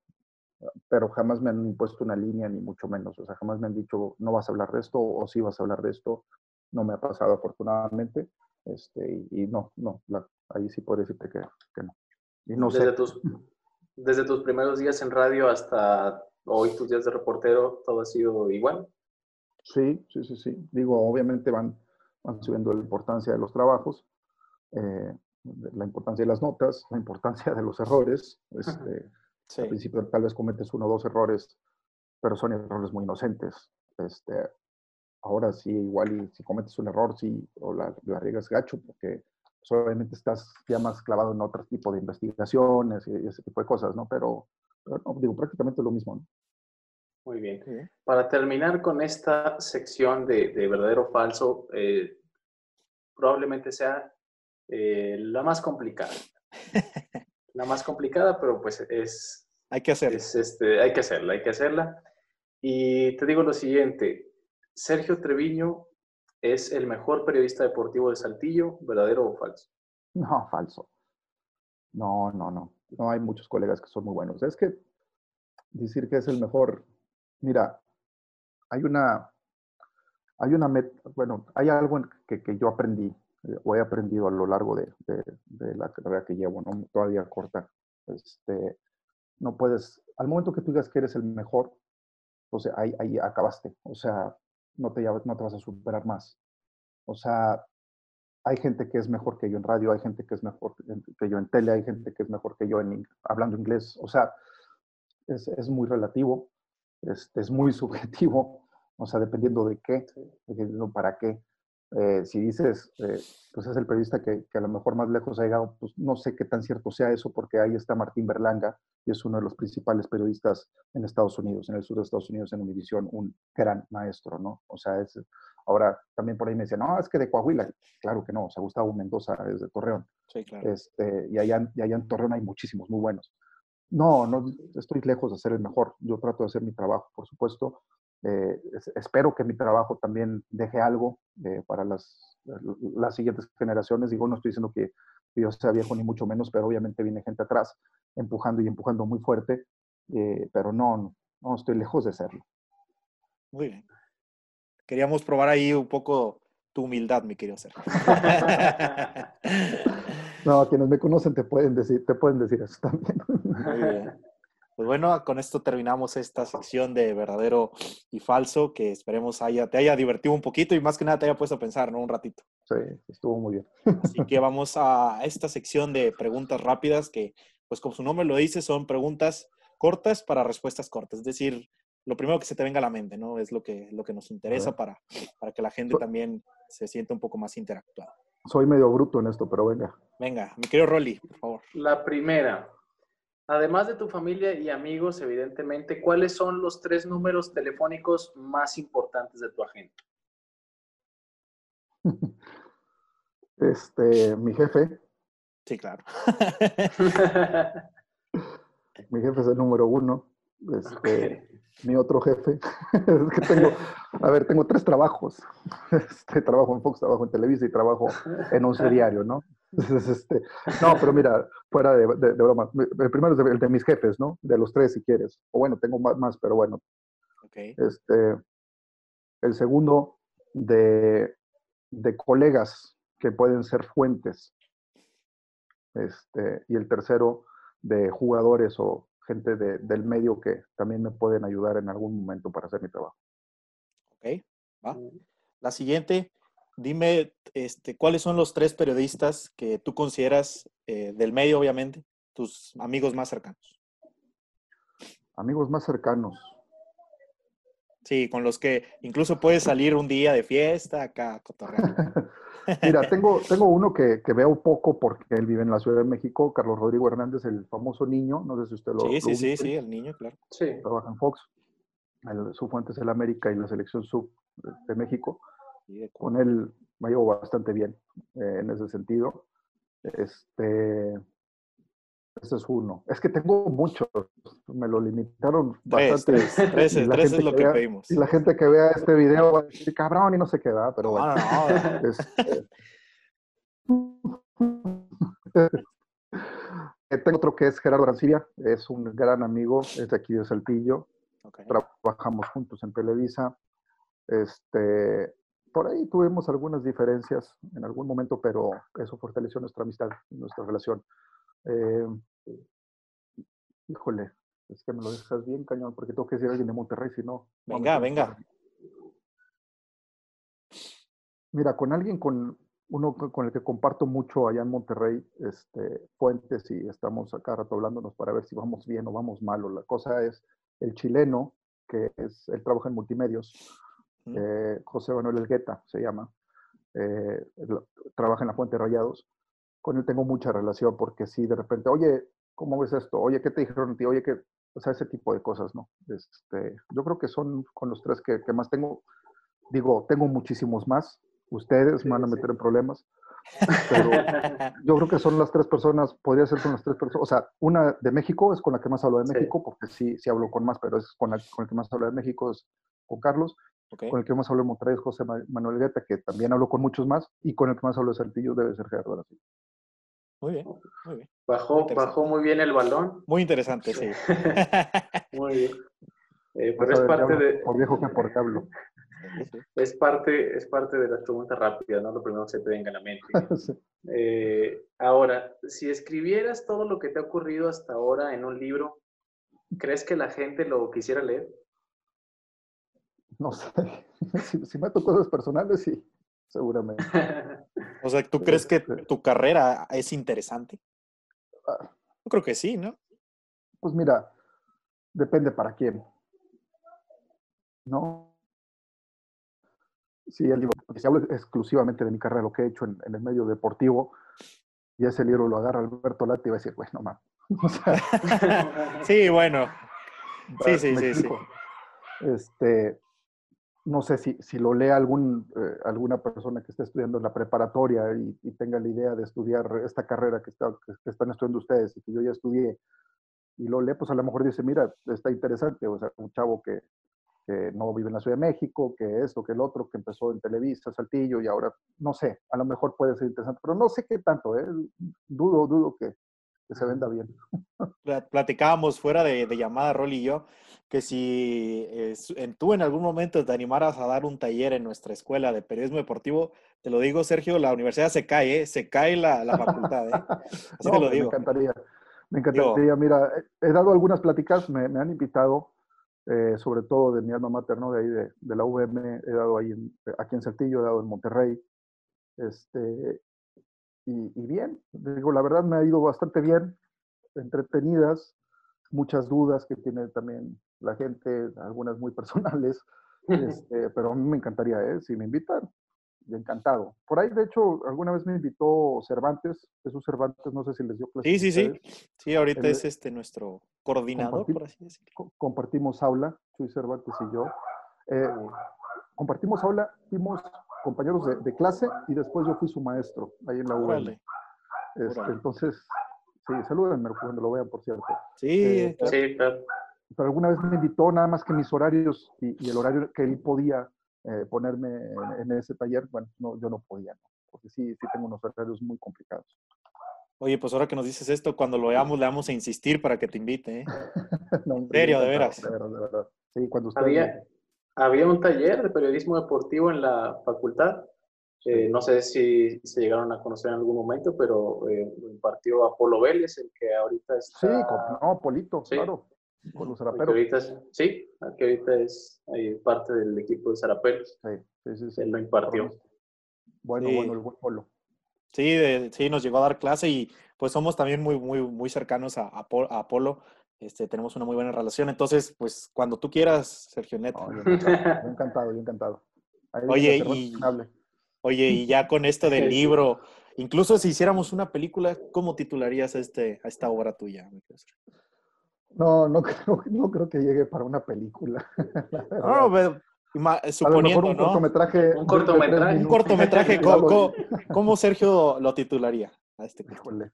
pero jamás me han impuesto una línea, ni mucho menos. O sea, jamás me han dicho, no vas a hablar de esto o sí vas a hablar de esto. No me ha pasado afortunadamente. Este, y, no, no, ahí sí puedo decirte que, que no. Y no desde, tus, Desde tus primeros días en radio hasta hoy, tus días de reportero, ¿todo ha sido igual? Sí, sí, sí, sí. Digo, obviamente van, van subiendo la importancia de los trabajos, eh, la importancia de las notas, la importancia de los errores. Este, Al principio tal vez cometes uno o dos errores, pero son errores muy inocentes. Este, ahora sí, igual y si cometes un error, sí, o la, la riegas gacho, porque pues, obviamente estás ya más clavado en otro tipo de investigaciones y ese tipo de cosas, ¿no? Pero, no, digo, prácticamente lo mismo, ¿no? Muy bien. Para terminar con esta sección de, verdadero o falso, eh, probablemente sea eh, la más complicada. la más complicada, pero pues es... Hay que hacerla. este, hay que hacerla, hay que hacerla. Y te digo lo siguiente, Sergio Treviño es el mejor periodista deportivo de Saltillo, ¿verdadero o falso? No, falso. No, no, no. No hay muchos colegas que son muy buenos. Es que decir que es el mejor, mira, hay una, hay una, bueno, hay algo que, que yo aprendí, eh, o he aprendido a lo largo de, de, la carrera que llevo, ¿no? todavía corta. Este, no puedes, al momento que tú digas que eres el mejor, pues ahí, ahí acabaste. O sea, no te, no te vas a superar más. O sea, hay gente que es mejor que yo en radio, hay gente que es mejor que yo en tele, hay gente que es mejor que yo en, hablando inglés. O sea, es, es muy relativo, es, es, muy subjetivo, o sea, dependiendo de qué, dependiendo para qué. Eh, si dices, eh, pues es el periodista que, que, a lo mejor más lejos ha llegado, pues no sé qué tan cierto sea eso, porque ahí está Martín Berlanga, y es uno de los principales periodistas en Estados Unidos, en el sur de Estados Unidos, en Univisión, un gran maestro, ¿no? O sea, es, ahora también por ahí me decían, no, es que de Coahuila, claro que no, o sea, Gustavo Mendoza es de Torreón. Sí, claro. Este, y, allá, y allá en Torreón hay muchísimos muy buenos. No, no, estoy lejos de ser el mejor. Yo trato de hacer mi trabajo, por supuesto, eh, espero que mi trabajo también deje algo eh, para las, las siguientes generaciones. Digo, no estoy diciendo que yo sea viejo ni mucho menos, pero obviamente viene gente atrás empujando y empujando muy fuerte, eh, pero no, no, estoy lejos de serlo. Muy bien. Queríamos probar ahí un poco tu humildad, mi querido Sergio. no, quienes me conocen te pueden decir, te pueden decir eso también. Muy bien. Pues bueno, con esto terminamos esta sección de verdadero y falso, que esperemos haya, te haya divertido un poquito y más que nada te haya puesto a pensar, ¿no? Un ratito. Sí, estuvo muy bien. Así que vamos a esta sección de preguntas rápidas, que pues como su nombre lo dice, son preguntas cortas para respuestas cortas. Es decir, lo primero que se te venga a la mente, ¿no? Es lo que, lo que nos interesa para, para que la gente también se sienta un poco más interactuada. Soy medio bruto en esto, pero venga. Venga, mi querido Rolly, por favor. La primera, Además de tu familia y amigos, evidentemente, ¿cuáles son los tres números telefónicos más importantes de tu agenda? Este, mi jefe. Sí, claro. mi jefe es el número uno. Este, Mi otro jefe. es que tengo, a ver, tengo tres trabajos. Este, trabajo en Fox, trabajo en Televisa y trabajo en un diario, ¿no? este, no, pero mira, fuera de, broma, el primero es el de mis jefes, ¿no? De los tres, si quieres. O bueno, tengo más, más pero bueno. Okay. Este, el segundo, de, de colegas que pueden ser fuentes. Este, y el tercero, de jugadores o gente de, del medio que también me pueden ayudar en algún momento para hacer mi trabajo. Ok, va. La siguiente, Dime, este, ¿cuáles son los tres periodistas que tú consideras eh, del medio, obviamente, tus amigos más cercanos? Amigos más cercanos. Sí, con los que incluso puedes salir un día de fiesta acá Mira, tengo, tengo uno que, que, veo poco porque él vive en la Ciudad de México, Carlos Rodrigo Hernández, el famoso niño, no sé si usted lo Sí, sí, sí, sí, el niño, claro. Sí. Trabaja en Fox. su fuente es el América y la selección sub de México con él me llevo bastante bien eh, en ese sentido. Este, ese es uno. Es que tengo muchos, me lo limitaron bastante. Tres, tres, es lo que, pedimos. Y la gente que vea este video va a decir, cabrón, y no se queda, pero bueno. Este, eh, tengo otro que es Gerardo Arancibia, es un gran amigo, es de aquí de Saltillo. Trabajamos juntos en Televisa. Este, por ahí tuvimos algunas diferencias en algún momento, pero eso fortaleció nuestra amistad, nuestra relación. Eh, Híjole, es que me lo dejas bien cañón, porque tengo que decir a alguien de Monterrey, si no. Venga, venga. Mira, con alguien con uno con el que comparto mucho allá en Monterrey, este, Fuentes, y estamos acá rato hablándonos para ver si vamos bien o vamos mal. O la cosa es el chileno, que es, él trabaja en multimedios, eh, José Manuel Elgueta se llama, eh, trabaja en la Fuente Rayados. Con él tengo mucha relación porque si de repente, oye, ¿cómo ves esto? Oye, ¿qué te dijeron ti? Oye, ¿qué? O sea, ese tipo de cosas, ¿no? Este, yo creo que son con los tres que, que más tengo. Digo, tengo muchísimos más, ustedes me van a meter en problemas. Pero yo creo que son las tres personas, podría ser con las tres personas. O sea, una de México es con la que más hablo de México, porque sí, sí hablo con más, pero es con, con el que más hablo de México, es con Carlos. Con el que más hablo de Monterrey es José Manuel Guetta, que también hablo con muchos más. Y con el que más hablo de Saltillo debe ser Gerardo Aracil. Muy bien, muy bien. Bajó muy, bajó muy bien el balón. Muy interesante, sí. muy bien. Eh, pero es parte de... Por viejo que por hablo. Es parte, es parte de las preguntas rápidas, ¿no? Lo primero que se te venga a la mente. Eh, ahora, si escribieras todo lo que te ha ocurrido hasta ahora en un libro, ¿crees que la gente lo quisiera leer? No sé. si, si me cosas personales, sí, seguramente. o sea, ¿tú crees que este tu carrera es interesante? Ah. Yo creo que sí, ¿no? Pues mira, depende para quién. ¿No? Sí, el libro, si hablo exclusivamente de mi carrera, lo que he hecho en, el medio deportivo, y ese libro lo agarra Alberto Lati y va a decir, bueno, mamá. sí, bueno. Sí, sí, sí, sí, Este, no sé si, si lo lee algún, eh, alguna persona que esté estudiando en la preparatoria y, tenga la idea de estudiar esta carrera que, que, están estudiando ustedes y que yo ya estudié, y lo lee, pues a lo mejor dice, mira, está interesante, o sea, un chavo que, que no vive en la Ciudad de México, que esto, que el otro, que empezó en Televisa, Saltillo, y ahora, no sé, a lo mejor puede ser interesante, pero no sé qué tanto, ¿eh? dudo, dudo que, que se venda bien. Platicábamos fuera de, de llamada, Rolly y yo, que si eh, tú en algún momento te animaras a dar un taller en nuestra escuela de periodismo deportivo, te lo digo, Sergio, la universidad se cae, ¿eh? se cae la, la facultad. ¿eh? Así te lo digo. Me encantaría. Me encantaría. Mira, he dado algunas pláticas, me, me han invitado eh, sobre todo de mi alma mater, De ahí de, la UVM, he dado ahí aquí en Saltillo, he dado en Monterrey. Este, y, bien, digo, la verdad me ha ido bastante bien, entretenidas, muchas dudas que tiene también la gente, algunas muy personales, este, pero a mí me encantaría, ¿eh? si me invitan, encantado. Por ahí, de hecho, alguna vez me invitó Cervantes, Jesús Cervantes, no sé si les dio clase. Sí, sí, sí. Sí, ahorita es este nuestro coordinador, por así decirlo. Compartimos aula, Chuy Cervantes y yo. Eh, compartimos aula, fuimos compañeros de, clase y después yo fui su maestro ahí en la UL. Este, entonces, sí, salúdenme cuando lo vean, por cierto. Sí, eh, sí, claro. Pero alguna vez me invitó, nada más que mis horarios y el horario que él podía eh, ponerme en, ese taller, bueno, no, yo no podía, porque sí, sí tengo unos horarios muy complicados. Oye, pues ahora que nos dices esto, cuando lo veamos le vamos a insistir para que te invite. ¿eh? en serio, de veras. De verdad, de verdad. Sí, cuando usted... había, había un taller de periodismo deportivo en la facultad. Eh, no sé si se llegaron a conocer en algún momento, pero eh, impartió Apolo Vélez, el que ahorita está... Sí, no, Polito, claro con los zaraperos. sí, que ahorita es parte del equipo de zaraperos. Sí, sí, sí, Él lo impartió. Bueno, bueno, el buen polo. Sí, sí, nos llegó a dar clase y pues somos también muy, muy, muy cercanos a, a, Apolo. Este, tenemos una muy buena relación. Entonces, pues cuando tú quieras, Sergio Neto. yo encantado, yo encantado. oye, y, oye, y ya con esto del libro, incluso si hiciéramos una película, ¿cómo titularías este, a esta obra tuya? No, no creo, no creo que llegue para una película. No, pero, suponiendo, un cortometraje. Un cortometraje. Un cortometraje. ¿Cómo, Sergio lo titularía a este Híjole.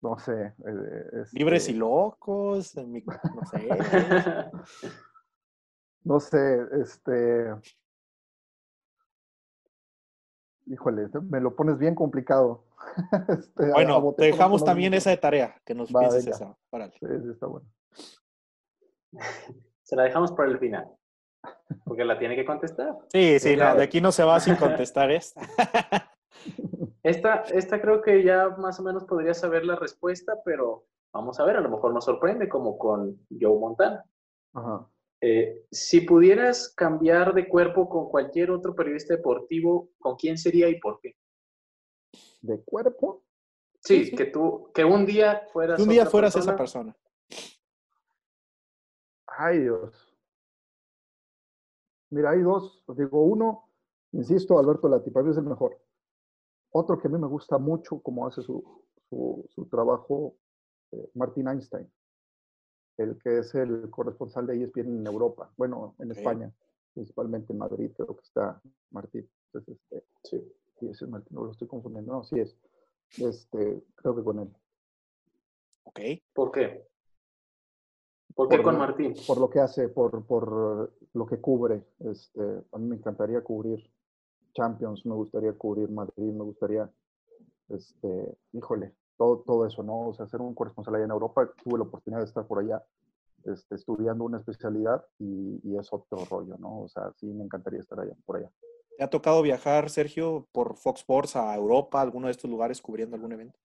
No sé. Eh, Libres y este locos. No sé. no sé, este. Híjole, me lo pones bien complicado. Este, bueno, te dejamos también esa de tarea, que nos pienses esa. Sí, sí, está bueno. Se la dejamos para el final. Porque la tiene que contestar. Sí, sí, no, de aquí no se va sin contestar esta. Esta. Esta creo que ya más o menos podría saber la respuesta, pero Vamos a ver, a lo mejor nos sorprende como con Joe Montana. Eh, si pudieras cambiar de cuerpo con cualquier otro periodista deportivo, ¿con quién sería y por qué? ¿De cuerpo? Sí, que tú, que un día fueras. un día fueras esa persona. Ay, Dios. Mira, hay dos. Digo, uno, insisto, Alberto Lati, para mí es el mejor. Otro que a mí me gusta mucho, como hace su, su, trabajo, eh, Martin Einstein, el que es el corresponsal de ESPN en Europa, bueno, en España, principalmente en Madrid, creo que está Martín. Entonces, este, sí, sí, ese es Martín, no lo estoy confundiendo, no, sí es. Este, creo que con él. Ok. ¿Por qué? ¿Por qué con Martín? Por lo que hace, por, por lo que cubre. Este, a mí me encantaría cubrir Champions, me gustaría cubrir Madrid, me gustaría, este, híjole, todo, todo eso, ¿no? O sea, ser un corresponsal allá en Europa, tuve la oportunidad de estar por allá este, estudiando una especialidad y, y, es otro rollo, ¿no? O sea, sí me encantaría estar allá, por allá. ¿Te ha tocado viajar, Sergio, por Fox Sports a Europa, a alguno de estos lugares cubriendo algún evento?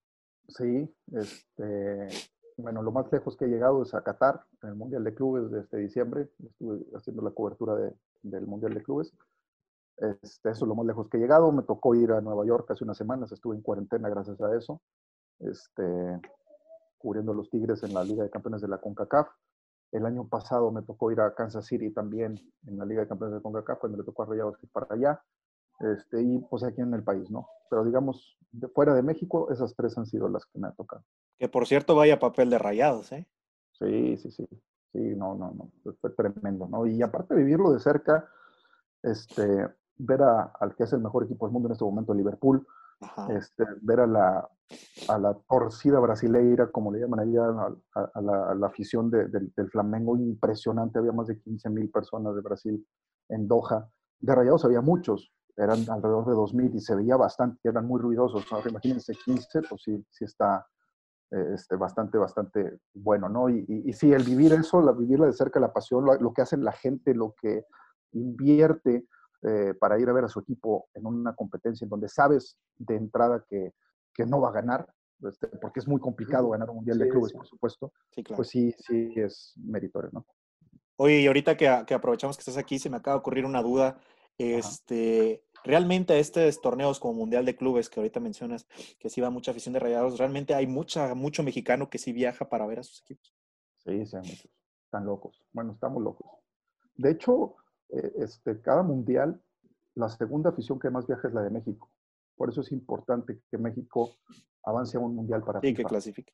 Sí, este, bueno, lo más lejos que he llegado es a Qatar, en el Mundial de Clubes desde diciembre. Estuve haciendo la cobertura de, del Mundial de Clubes. Este, eso es lo más lejos que he llegado. Me tocó ir a Nueva York hace unas semanas, estuve en cuarentena gracias a eso, este, cubriendo los Tigres en la Liga de Campeones de la CONCACAF. El año pasado me tocó ir a Kansas City también en la Liga de Campeones de CONCACAF, cuando le tocó a Rayados para allá. Este, y pues aquí en el país, ¿no? Pero digamos, de, fuera de México, esas tres han sido las que me han tocado. Que por cierto, vaya papel de Rayados, ¿eh? Sí, sí, sí. Sí, no, no, no. Fue tremendo, ¿no? Y aparte de vivirlo de cerca, este, ver a, al que es el mejor equipo del mundo en este momento, Liverpool, este, ver a la, a la torcida brasileira, como le llaman allá, a, la, afición del Flamengo, impresionante. Había más de 15 mil personas de Brasil en Doha. De rayados había muchos, eran alrededor de 2.000 y se veía bastante, eran muy ruidosos. Ahora imagínense 15, pues sí, sí está eh, este, bastante, bastante bueno, ¿no? Y, y, sí, el vivir eso, la, vivirla de cerca, la pasión, lo, lo que hace la gente, lo que invierte, eh, para ir a ver a su equipo en una competencia en donde sabes de entrada que, que no va a ganar, este, porque es muy complicado ganar un mundial de clubes, por supuesto, pues sí, sí es meritorio, ¿no? Oye, y ahorita que, que, aprovechamos que estás aquí, se me acaba de ocurrir una duda. Este, realmente estos torneos como Mundial de Clubes que ahorita mencionas, que sí va mucha afición de rayados, realmente hay mucha, mucho mexicano que sí viaja para ver a sus equipos. Sí, sí, muchos. Están locos. Bueno, estamos locos. De hecho, este, cada mundial, la segunda afición que más viaja es la de México. Por eso es importante que México avance a un mundial para sí, que clasifique.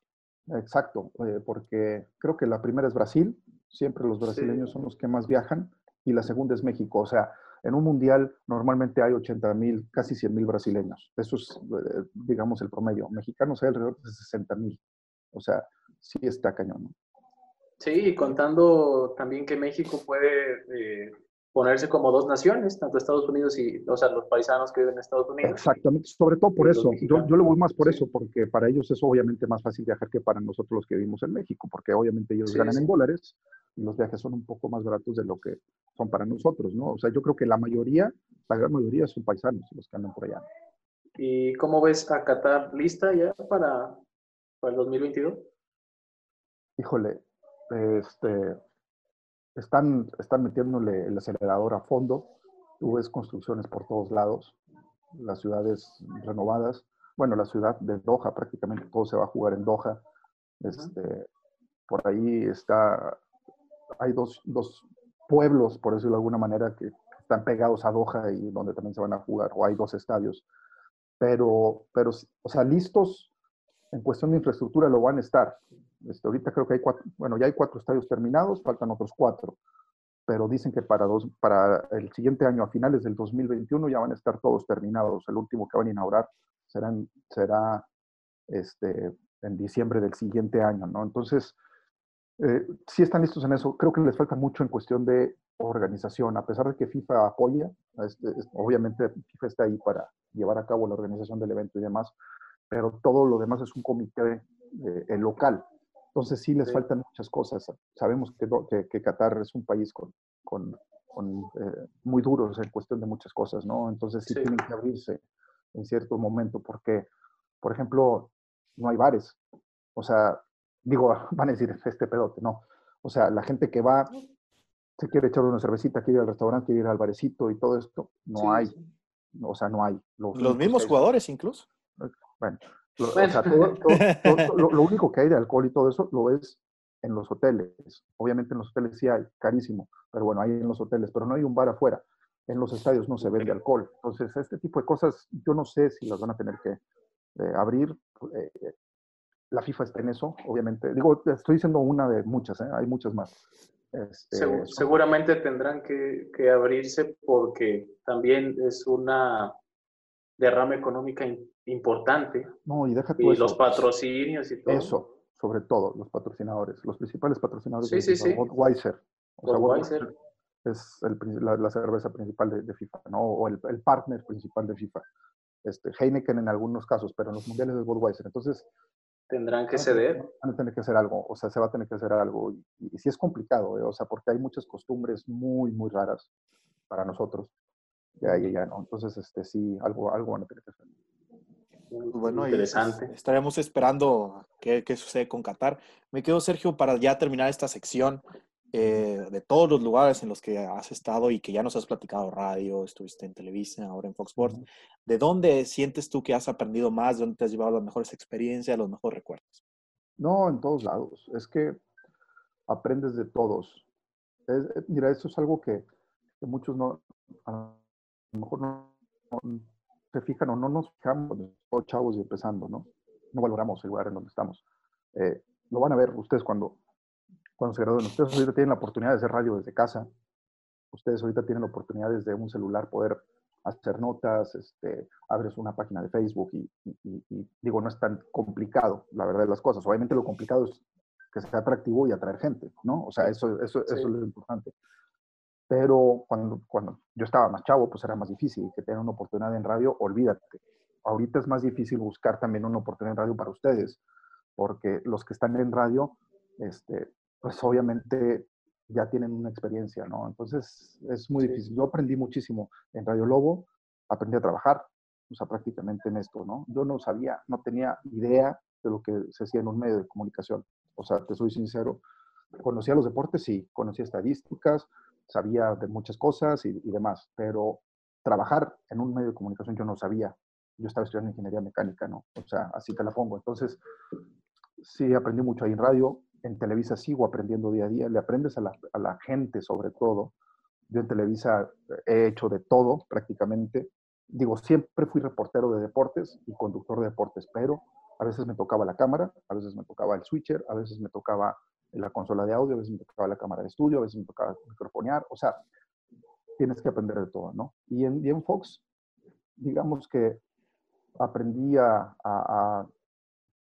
Exacto, eh, porque creo que la primera es Brasil, siempre los brasileños son los que más viajan, y la segunda es México. O sea, en un mundial normalmente hay 80 mil, casi 100 mil brasileños. Eso es, eh, digamos, el promedio. Mexicanos hay alrededor de 60 mil. O sea, sí está cañón. Sí, contando también que México puede ponerse como dos naciones, tanto Estados Unidos y, o sea, los paisanos que viven en Estados Unidos. Exactamente, sobre todo por eso. Yo, yo, lo voy más por eso, porque para ellos es obviamente más fácil viajar que para nosotros los que vivimos en México, porque obviamente ellos ganan en dólares y los viajes son un poco más baratos de lo que son para nosotros, ¿no? O sea, yo creo que la mayoría, la gran mayoría son paisanos los que andan por allá. ¿Y cómo ves a Qatar lista ya para, para el 2022? Híjole, este, están, están metiéndole el acelerador a fondo. Tú ves construcciones por todos lados, las ciudades renovadas. Bueno, la ciudad de Doha, prácticamente todo se va a jugar en Doha. Este, por ahí está, hay dos, dos pueblos, por decirlo de alguna manera, que están pegados a Doha y donde también se van a jugar, o hay dos estadios. Pero, pero o sea, listos en cuestión de infraestructura lo van a estar. Este, ahorita creo que hay cuatro, bueno, ya hay cuatro estadios terminados, faltan otros cuatro, pero dicen que para, dos, para el siguiente año, a finales del 2021, ya van a estar todos terminados. El último que van a inaugurar serán, será este, en diciembre del siguiente año, ¿no? Entonces, eh, sí están listos en eso. Creo que les falta mucho en cuestión de organización, a pesar de que FIFA apoya, este, obviamente FIFA está ahí para llevar a cabo la organización del evento y demás, pero todo lo demás es un comité eh, local. Entonces sí les faltan muchas cosas. Sabemos que, que, Qatar es un país con, con, eh, muy duros en cuestión de muchas cosas, ¿no? Entonces sí, tienen que abrirse en cierto momento porque, por ejemplo, no hay bares. O sea, digo, van a decir, este pedote, no. O sea, la gente que va, se quiere echar una cervecita, quiere ir al restaurante, quiere ir al barecito y todo esto, no hay. O sea, no hay. Los, mismos jugadores incluso. Bueno, lo, O sea, lo, único que hay de alcohol y todo eso lo ves en los hoteles. Obviamente en los hoteles sí hay, carísimo, pero bueno, hay en los hoteles, pero no hay un bar afuera. En los estadios no se vende alcohol. Entonces, este tipo de cosas, yo no sé si las van a tener que eh, abrir. Eh, la FIFA está en eso, obviamente. Digo, estoy diciendo una de muchas, ¿eh? hay muchas más. Este, seguramente tendrán que, que, abrirse porque también es una derrama económica importante. No, y deja Y los patrocinios y todo. Eso, sobre todo, los patrocinadores. Los principales patrocinadores sí, sí, sí. Budweiser. Budweiser es la, cerveza principal de, FIFA, ¿no? O el, el, partner principal de FIFA. Este, Heineken en algunos casos, pero en los mundiales es Budweiser. Entonces, Tendrán que ceder. Van a tener que hacer algo, o sea, se va a tener que hacer algo. Y, y, sí es complicado, ¿eh? o sea, porque hay muchas costumbres muy, muy raras para nosotros. Ya, ya, ya, ¿no? Entonces, este, sí, algo, algo van a tener que hacer. Bueno, interesante. estaremos esperando qué, qué sucede con Qatar. Me quedo, Sergio, para ya terminar esta sección. Eh, de todos los lugares en los que has estado y que ya nos has platicado radio, estuviste en Televisa, ahora en Fox Sports, ¿de dónde sientes tú que has aprendido más? ¿De dónde te has llevado las mejores experiencias, los mejores recuerdos? No, en todos lados. Es que aprendes de todos. Eh, mira, eso es algo que, muchos no, a lo mejor no, se fijan o no nos fijamos, todos chavos y empezando, ¿no? No valoramos el lugar en donde estamos. Eh, lo van a ver ustedes cuando cuando se gradúen. Ustedes ahorita tienen la oportunidad de hacer radio desde casa. Ustedes ahorita tienen la oportunidad desde un celular poder hacer notas, este, abres una página de Facebook y, digo, no es tan complicado, la verdad las cosas. Obviamente lo complicado es que sea atractivo y atraer gente, ¿no? O sea, eso, eso, eso es lo importante. Pero cuando, cuando yo estaba más chavo, pues era más difícil que tener una oportunidad en radio, olvídate. Ahorita es más difícil buscar también una oportunidad en radio para ustedes, porque los que están en radio, este, pues obviamente ya tienen una experiencia, ¿no? Entonces es muy difícil. Yo aprendí muchísimo en Radio Lobo, aprendí a trabajar, o sea, prácticamente en esto, ¿no? Yo no sabía, no tenía idea de lo que se hacía en un medio de comunicación. O sea, te soy sincero, conocía los deportes, sí, conocía estadísticas, sabía de muchas cosas y, demás, pero trabajar en un medio de comunicación yo no sabía. Yo estaba estudiando ingeniería mecánica, ¿no? O sea, así te la pongo. Entonces, sí, aprendí mucho ahí en radio, en Televisa sigo aprendiendo día a día, le aprendes a la, gente sobre todo. Yo en Televisa he hecho de todo prácticamente. Digo, siempre fui reportero de deportes y conductor de deportes, pero a veces me tocaba la cámara, a veces me tocaba el switcher, a veces me tocaba la consola de audio, a veces me tocaba la cámara de estudio, a veces me tocaba microfonear, o sea, tienes que aprender de todo, ¿no? Y en, y en Fox, digamos que aprendí a,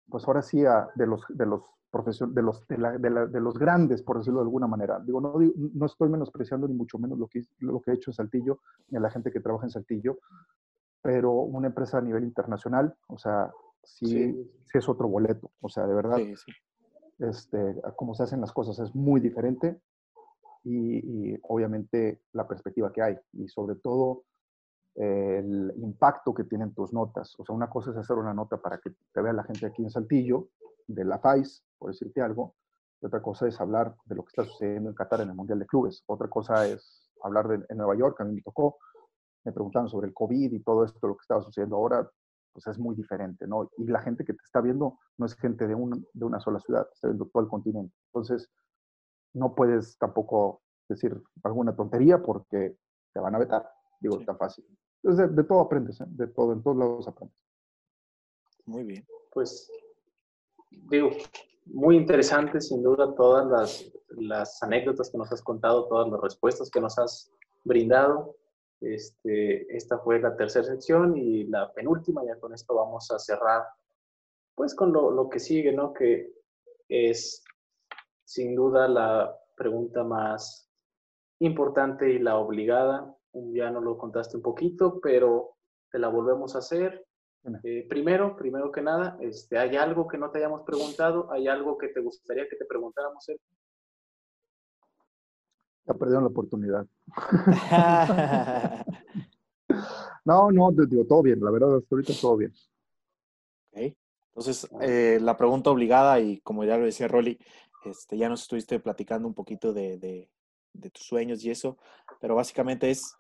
pues ahora sí, de, los, de los profesión, de los, de, la, de, los grandes, por decirlo de alguna manera. Digo, no, no estoy menospreciando ni mucho menos lo que, lo que he hecho en Saltillo, ni a la gente que trabaja en Saltillo, pero una empresa a nivel internacional, o sea, sí, sí. es otro boleto, o sea, de verdad, Este, cómo se hacen las cosas es muy diferente y, obviamente la perspectiva que hay y sobre todo el impacto que tienen tus notas. O sea, una cosa es hacer una nota para que te vea la gente aquí en Saltillo, de la FAIS, por decirte algo, y otra cosa es hablar de lo que está sucediendo en Qatar en el Mundial de Clubes. Otra cosa es hablar de en Nueva York, a mí me tocó, me preguntaban sobre el COVID y todo esto, lo que estaba sucediendo ahora, pues es muy diferente, ¿no? Y la gente que te está viendo no es gente de, un, de una sola ciudad, está viendo todo el continente. Entonces, no puedes tampoco decir alguna tontería porque te van a vetar. Digo, está fácil. Entonces, de, todo aprendes, ¿eh? de todo, en todos lados aprendes. Muy bien. Pues, digo, muy interesante, sin duda, todas las, las, anécdotas que nos has contado, todas las respuestas que nos has brindado. Este, esta fue la tercera sección y la penúltima, ya con esto vamos a cerrar, pues con lo, lo que sigue, ¿no? Que es sin duda la pregunta más importante y la obligada, ya no lo contaste un poquito, pero te la volvemos a hacer. Eh, primero, primero que nada, este, ¿hay algo que no te hayamos preguntado? ¿Hay algo que te gustaría que te preguntáramos? Ya perdieron la oportunidad. no, no, digo, todo bien, la verdad, hasta ahorita todo bien. Ok, Entonces, eh, la pregunta obligada, y como ya lo decía Rolly, este, ya nos estuviste platicando un poquito de, de, de tus sueños y eso, pero básicamente es,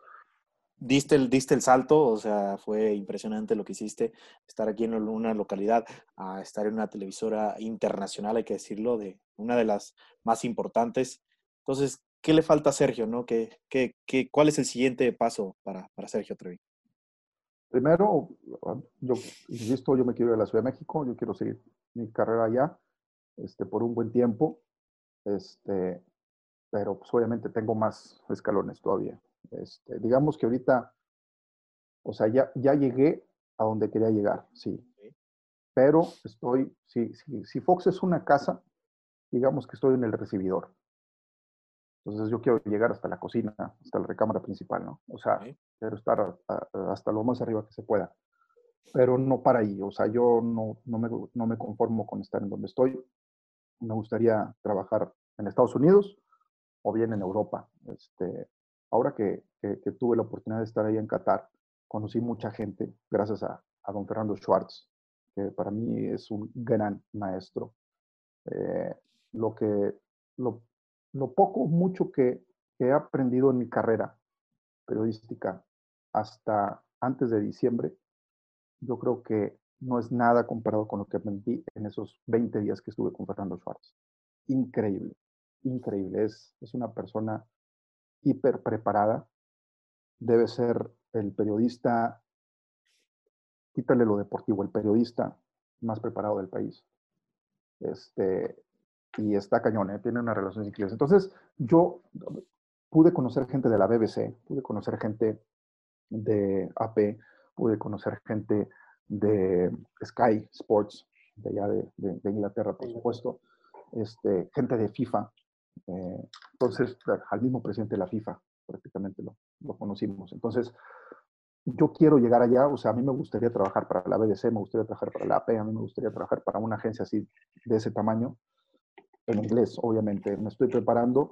diste el, diste el salto, o sea, fue impresionante lo que hiciste, estar aquí en una localidad, a estar en una televisora internacional, hay que decirlo, de una de las más importantes. Entonces, ¿qué le falta a Sergio? ¿no? ¿Qué, qué, qué, ¿Cuál es el siguiente paso para, para Sergio Trevi? Primero, yo insisto, yo me quiero ir a la Ciudad de México, yo quiero seguir mi carrera allá este, por un buen tiempo, este, pero pues obviamente tengo más escalones todavía. Este, digamos que ahorita, o sea, ya, ya llegué a donde quería llegar, sí. Pero estoy, si, si, si Fox es una casa, digamos que estoy en el recibidor. Entonces yo quiero llegar hasta la cocina, hasta la recámara principal, ¿no? O sea, quiero estar hasta lo más arriba que se pueda. Pero no para ahí, o sea, yo no, no, me, no me conformo con estar en donde estoy. Me gustaría trabajar en Estados Unidos o bien en Europa. Este, ahora que, que, tuve la oportunidad de estar ahí en Qatar, conocí mucha gente gracias a, a don Fernando Schwartz, que para mí es un gran maestro. Eh, lo que lo, lo poco mucho que, he aprendido en mi carrera periodística hasta antes de diciembre, yo creo que no es nada comparado con lo que aprendí en esos 20 días que estuve con Fernando Schwartz. Increíble, increíble. Es, es una persona hiper preparada. Debe ser el periodista, quítale lo deportivo, el periodista más preparado del país. Este, y está cañón, ¿eh? tiene una relación increíble. Entonces, yo pude conocer gente de la BBC, pude conocer gente de AP, pude conocer gente de Sky Sports, de allá de, Inglaterra, por supuesto, este, gente de FIFA. Eh, entonces, al mismo presidente de la FIFA, prácticamente lo, lo, conocimos. Entonces, yo quiero llegar allá, o sea, a mí me gustaría trabajar para la BBC, me gustaría trabajar para la AP, a mí me gustaría trabajar para una agencia así, de ese tamaño, en inglés, obviamente. Me estoy preparando.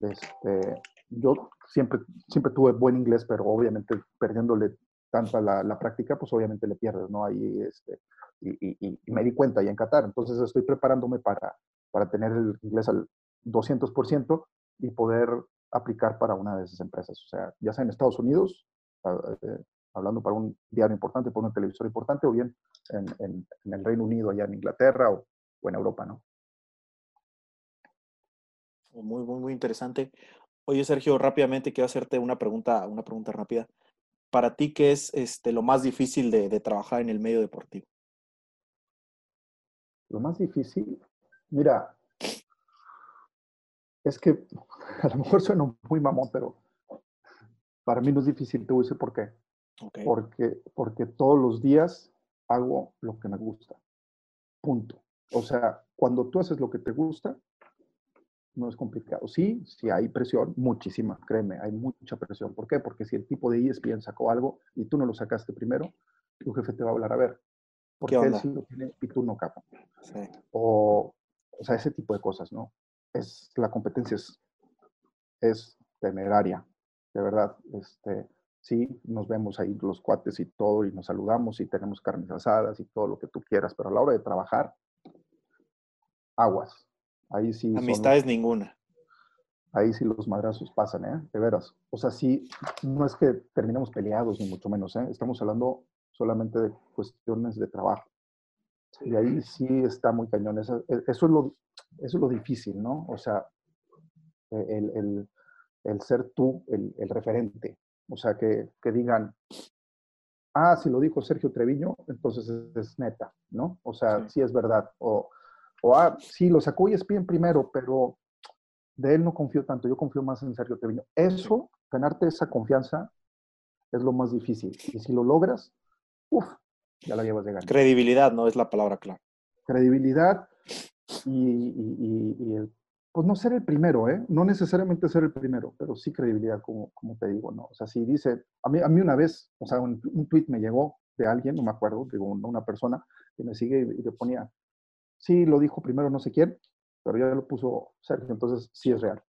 Este, yo siempre, siempre tuve buen inglés, pero obviamente perdiéndole tanta la, la práctica, pues obviamente le pierdes, ¿no? Ahí, este, y, y, me di cuenta ya en Qatar. Entonces estoy preparándome para, para tener el inglés al 200% y poder aplicar para una de esas empresas. O sea, ya sea en Estados Unidos, eh, hablando para un diario importante, para una televisora importante, o bien en, en, en, el Reino Unido, allá en Inglaterra o, o en Europa, ¿no? Muy, muy, muy interesante. Oye, Sergio, rápidamente quiero hacerte una pregunta, una pregunta rápida. Para ti, ¿qué es este, lo más difícil de, de trabajar en el medio deportivo? Lo más difícil, mira, es que a lo mejor suena muy mamón, pero para mí no es difícil, te voy a decir por qué. Okay. Porque, porque todos los días hago lo que me gusta. Punto. O sea, cuando tú haces lo que te gusta, no es complicado. Sí, sí hay presión, muchísima, créeme, hay mucha presión. ¿Por qué? Porque si el tipo de ESPN sacó algo y tú no lo sacaste primero, tu jefe te va a hablar a ver. Porque él sí lo tiene y tú no, capa. Sí. O, o sea, ese tipo de cosas, ¿no? Es, la competencia es, es temeraria, de verdad. Este, sí, nos vemos ahí los cuates y todo, y nos saludamos y tenemos carnes asadas y todo lo que tú quieras, pero a la hora de trabajar, aguas, Ahí sí. Amistades ninguna. Ahí sí los madrazos pasan, ¿eh? De veras. O sea, sí, no es que terminemos peleados, ni mucho menos, ¿eh? Estamos hablando solamente de cuestiones de trabajo. Y ahí sí está muy cañón. Eso, e, eso, es, lo, eso es lo difícil, ¿no? O sea, e, el, el, el ser tú el, el, referente. O sea, que, que digan, ah, si lo dijo Sergio Treviño, entonces es, es neta, ¿no? O sea, sí. sí, es verdad. O o, ah, sí, lo sacó ESPN primero, pero de él no confío tanto, yo confío más en Sergio Treviño. Eso, ganarte esa confianza, es lo más difícil. Y si lo logras, uff, ya la llevas de ganar. Credibilidad, ¿no? Es la palabra clave. Credibilidad y, y, y, el, pues no ser el primero, ¿eh? No necesariamente ser el primero, pero sí credibilidad, como, como te digo, ¿no? O sea, si dice, a mí, a mí una vez, o sea, un, un tweet me llegó de alguien, no me acuerdo, digo, una persona que me sigue y le ponía, sí lo dijo primero no sé quién, pero ya lo puso Sergio, entonces sí es real.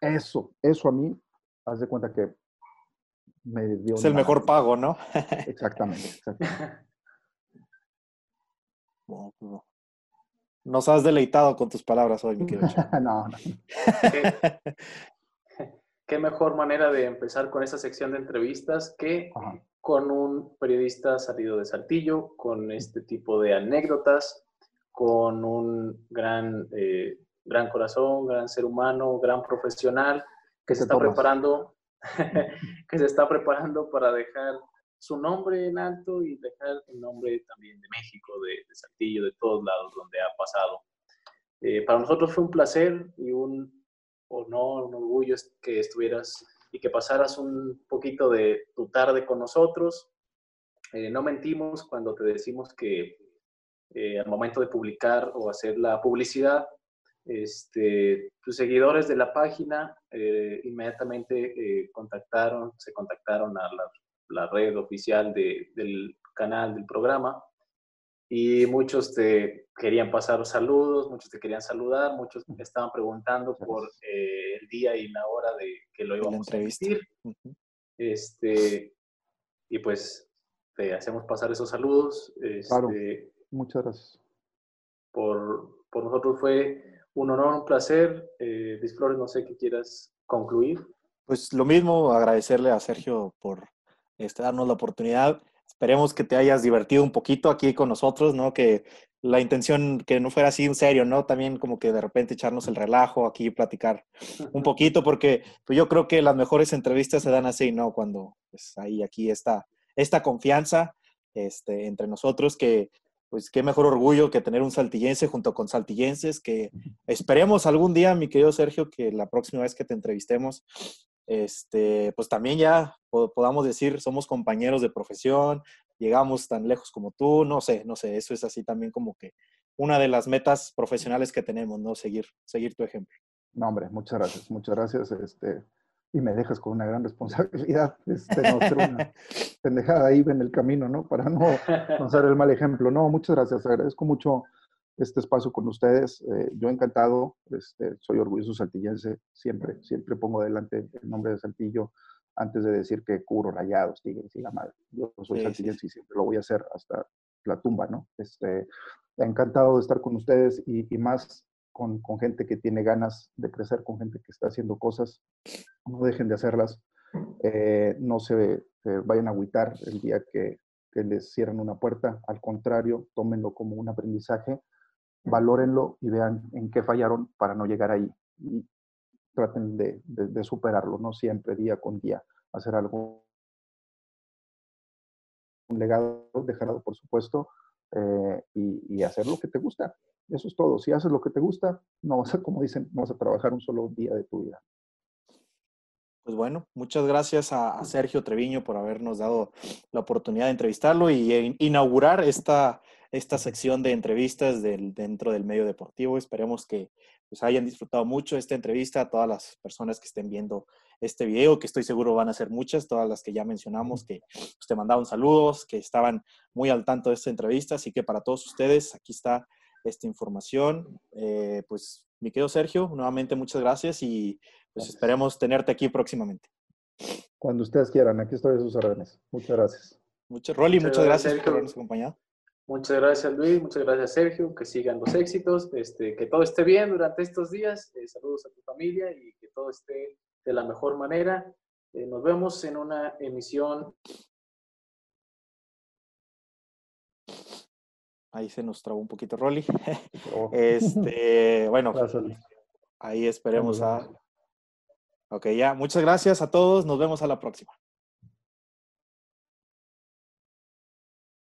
Eso, eso a mí, haz de cuenta que me dio... Es el mejor pago, ¿no? exactamente, exactamente. Nos has deleitado con tus palabras hoy, mi querido. no, no. ¿Qué, mejor manera de empezar con esta sección de entrevistas que con un periodista salido de Saltillo, con este tipo de anécdotas, con un gran, eh, gran corazón, gran ser humano, gran profesional que se está preparando, que se está preparando para dejar su nombre en alto y dejar el nombre también de México, de, Saltillo, de todos lados donde ha pasado. Eh, para nosotros fue un placer y un honor, un orgullo que estuvieras y que pasaras un poquito de tu tarde con nosotros. Eh, no mentimos cuando te decimos que eh, al momento de publicar o hacer la publicidad, este, tus seguidores de la página inmediatamente contactaron, se contactaron a la la red oficial del canal, del programa, y muchos te querían pasar saludos, muchos te querían saludar, muchos estaban preguntando por eh, el día y la hora de que lo íbamos a emitir. Este, y pues te hacemos pasar esos saludos. claro, este, muchas gracias. Por, por, nosotros fue un honor, un placer. Eh, Disflores, no sé qué quieras concluir. Pues lo mismo, agradecerle a Sergio por este, darnos la oportunidad. Esperemos que te hayas divertido un poquito aquí con nosotros, ¿no? Que la intención que no fuera así en serio, ¿no? También como que de repente echarnos el relajo aquí, platicar un poquito, porque pues yo creo que las mejores entrevistas se dan así, ¿no? Cuando pues ahí aquí está esta confianza este, entre nosotros que pues qué mejor orgullo que tener un saltillense junto con saltillenses, que esperemos algún día, mi querido Sergio, que la próxima vez que te entrevistemos, este, pues también ya podamos decir, somos compañeros de profesión, llegamos tan lejos como tú, no sé, no sé, eso es así también como que una de las metas profesionales que tenemos, ¿no? Seguir, seguir tu ejemplo. No, hombre, muchas gracias, muchas gracias. Este, y me dejas con una gran responsabilidad, este, no ser una pendejada ahí en el camino, ¿no? Para no, no ser el mal ejemplo. No, muchas gracias, agradezco mucho este espacio con ustedes. Eh, yo encantado, este, soy orgulloso saltillense, siempre, siempre pongo delante el nombre de Saltillo antes de decir que cubro rayados, tigres y la madre. Yo soy saltillense y siempre lo voy a hacer hasta la tumba, ¿no? Este, encantado de estar con ustedes y, y más con, gente que tiene ganas de crecer, con gente que está haciendo cosas. No dejen de hacerlas. Eh, no se vayan a agüitar el día que, les cierren una puerta. Al contrario, tómenlo como un aprendizaje valórenlo y vean en qué fallaron para no llegar ahí. Y traten de, superarlo, no siempre, día con día, hacer algo, un legado, dejarlo, por supuesto, eh, y, hacer lo que te gusta. Eso es todo. Si haces lo que te gusta, no vas a, como dicen, no vas a trabajar un solo día de tu vida. Pues bueno, muchas gracias a, Sergio Treviño por habernos dado la oportunidad de entrevistarlo y e inaugurar esta, esta sección de entrevistas del, dentro del medio deportivo. Esperemos que pues, hayan disfrutado mucho esta entrevista a todas las personas que estén viendo este video, que estoy seguro van a ser muchas, todas las que ya mencionamos, que pues, te mandaban saludos, que estaban muy al tanto de esta entrevista. Así que para todos ustedes, aquí está esta información. Eh, pues, mi querido Sergio, nuevamente muchas gracias y pues esperemos tenerte aquí próximamente. Cuando ustedes quieran, aquí estoy a sus órdenes. Muchas gracias. Muchas, Rolly, muchas, gracias por habernos acompañado. Muchas gracias Luis, muchas gracias Sergio, que sigan los éxitos, este, que todo esté bien durante estos días, eh, saludos a tu familia y que todo esté de la mejor manera. Eh, nos vemos en una emisión. Ahí se nos trabó un poquito Rolly. Oh. Este, bueno, ahí esperemos a... Ok, ya, muchas gracias a todos, nos vemos a la próxima.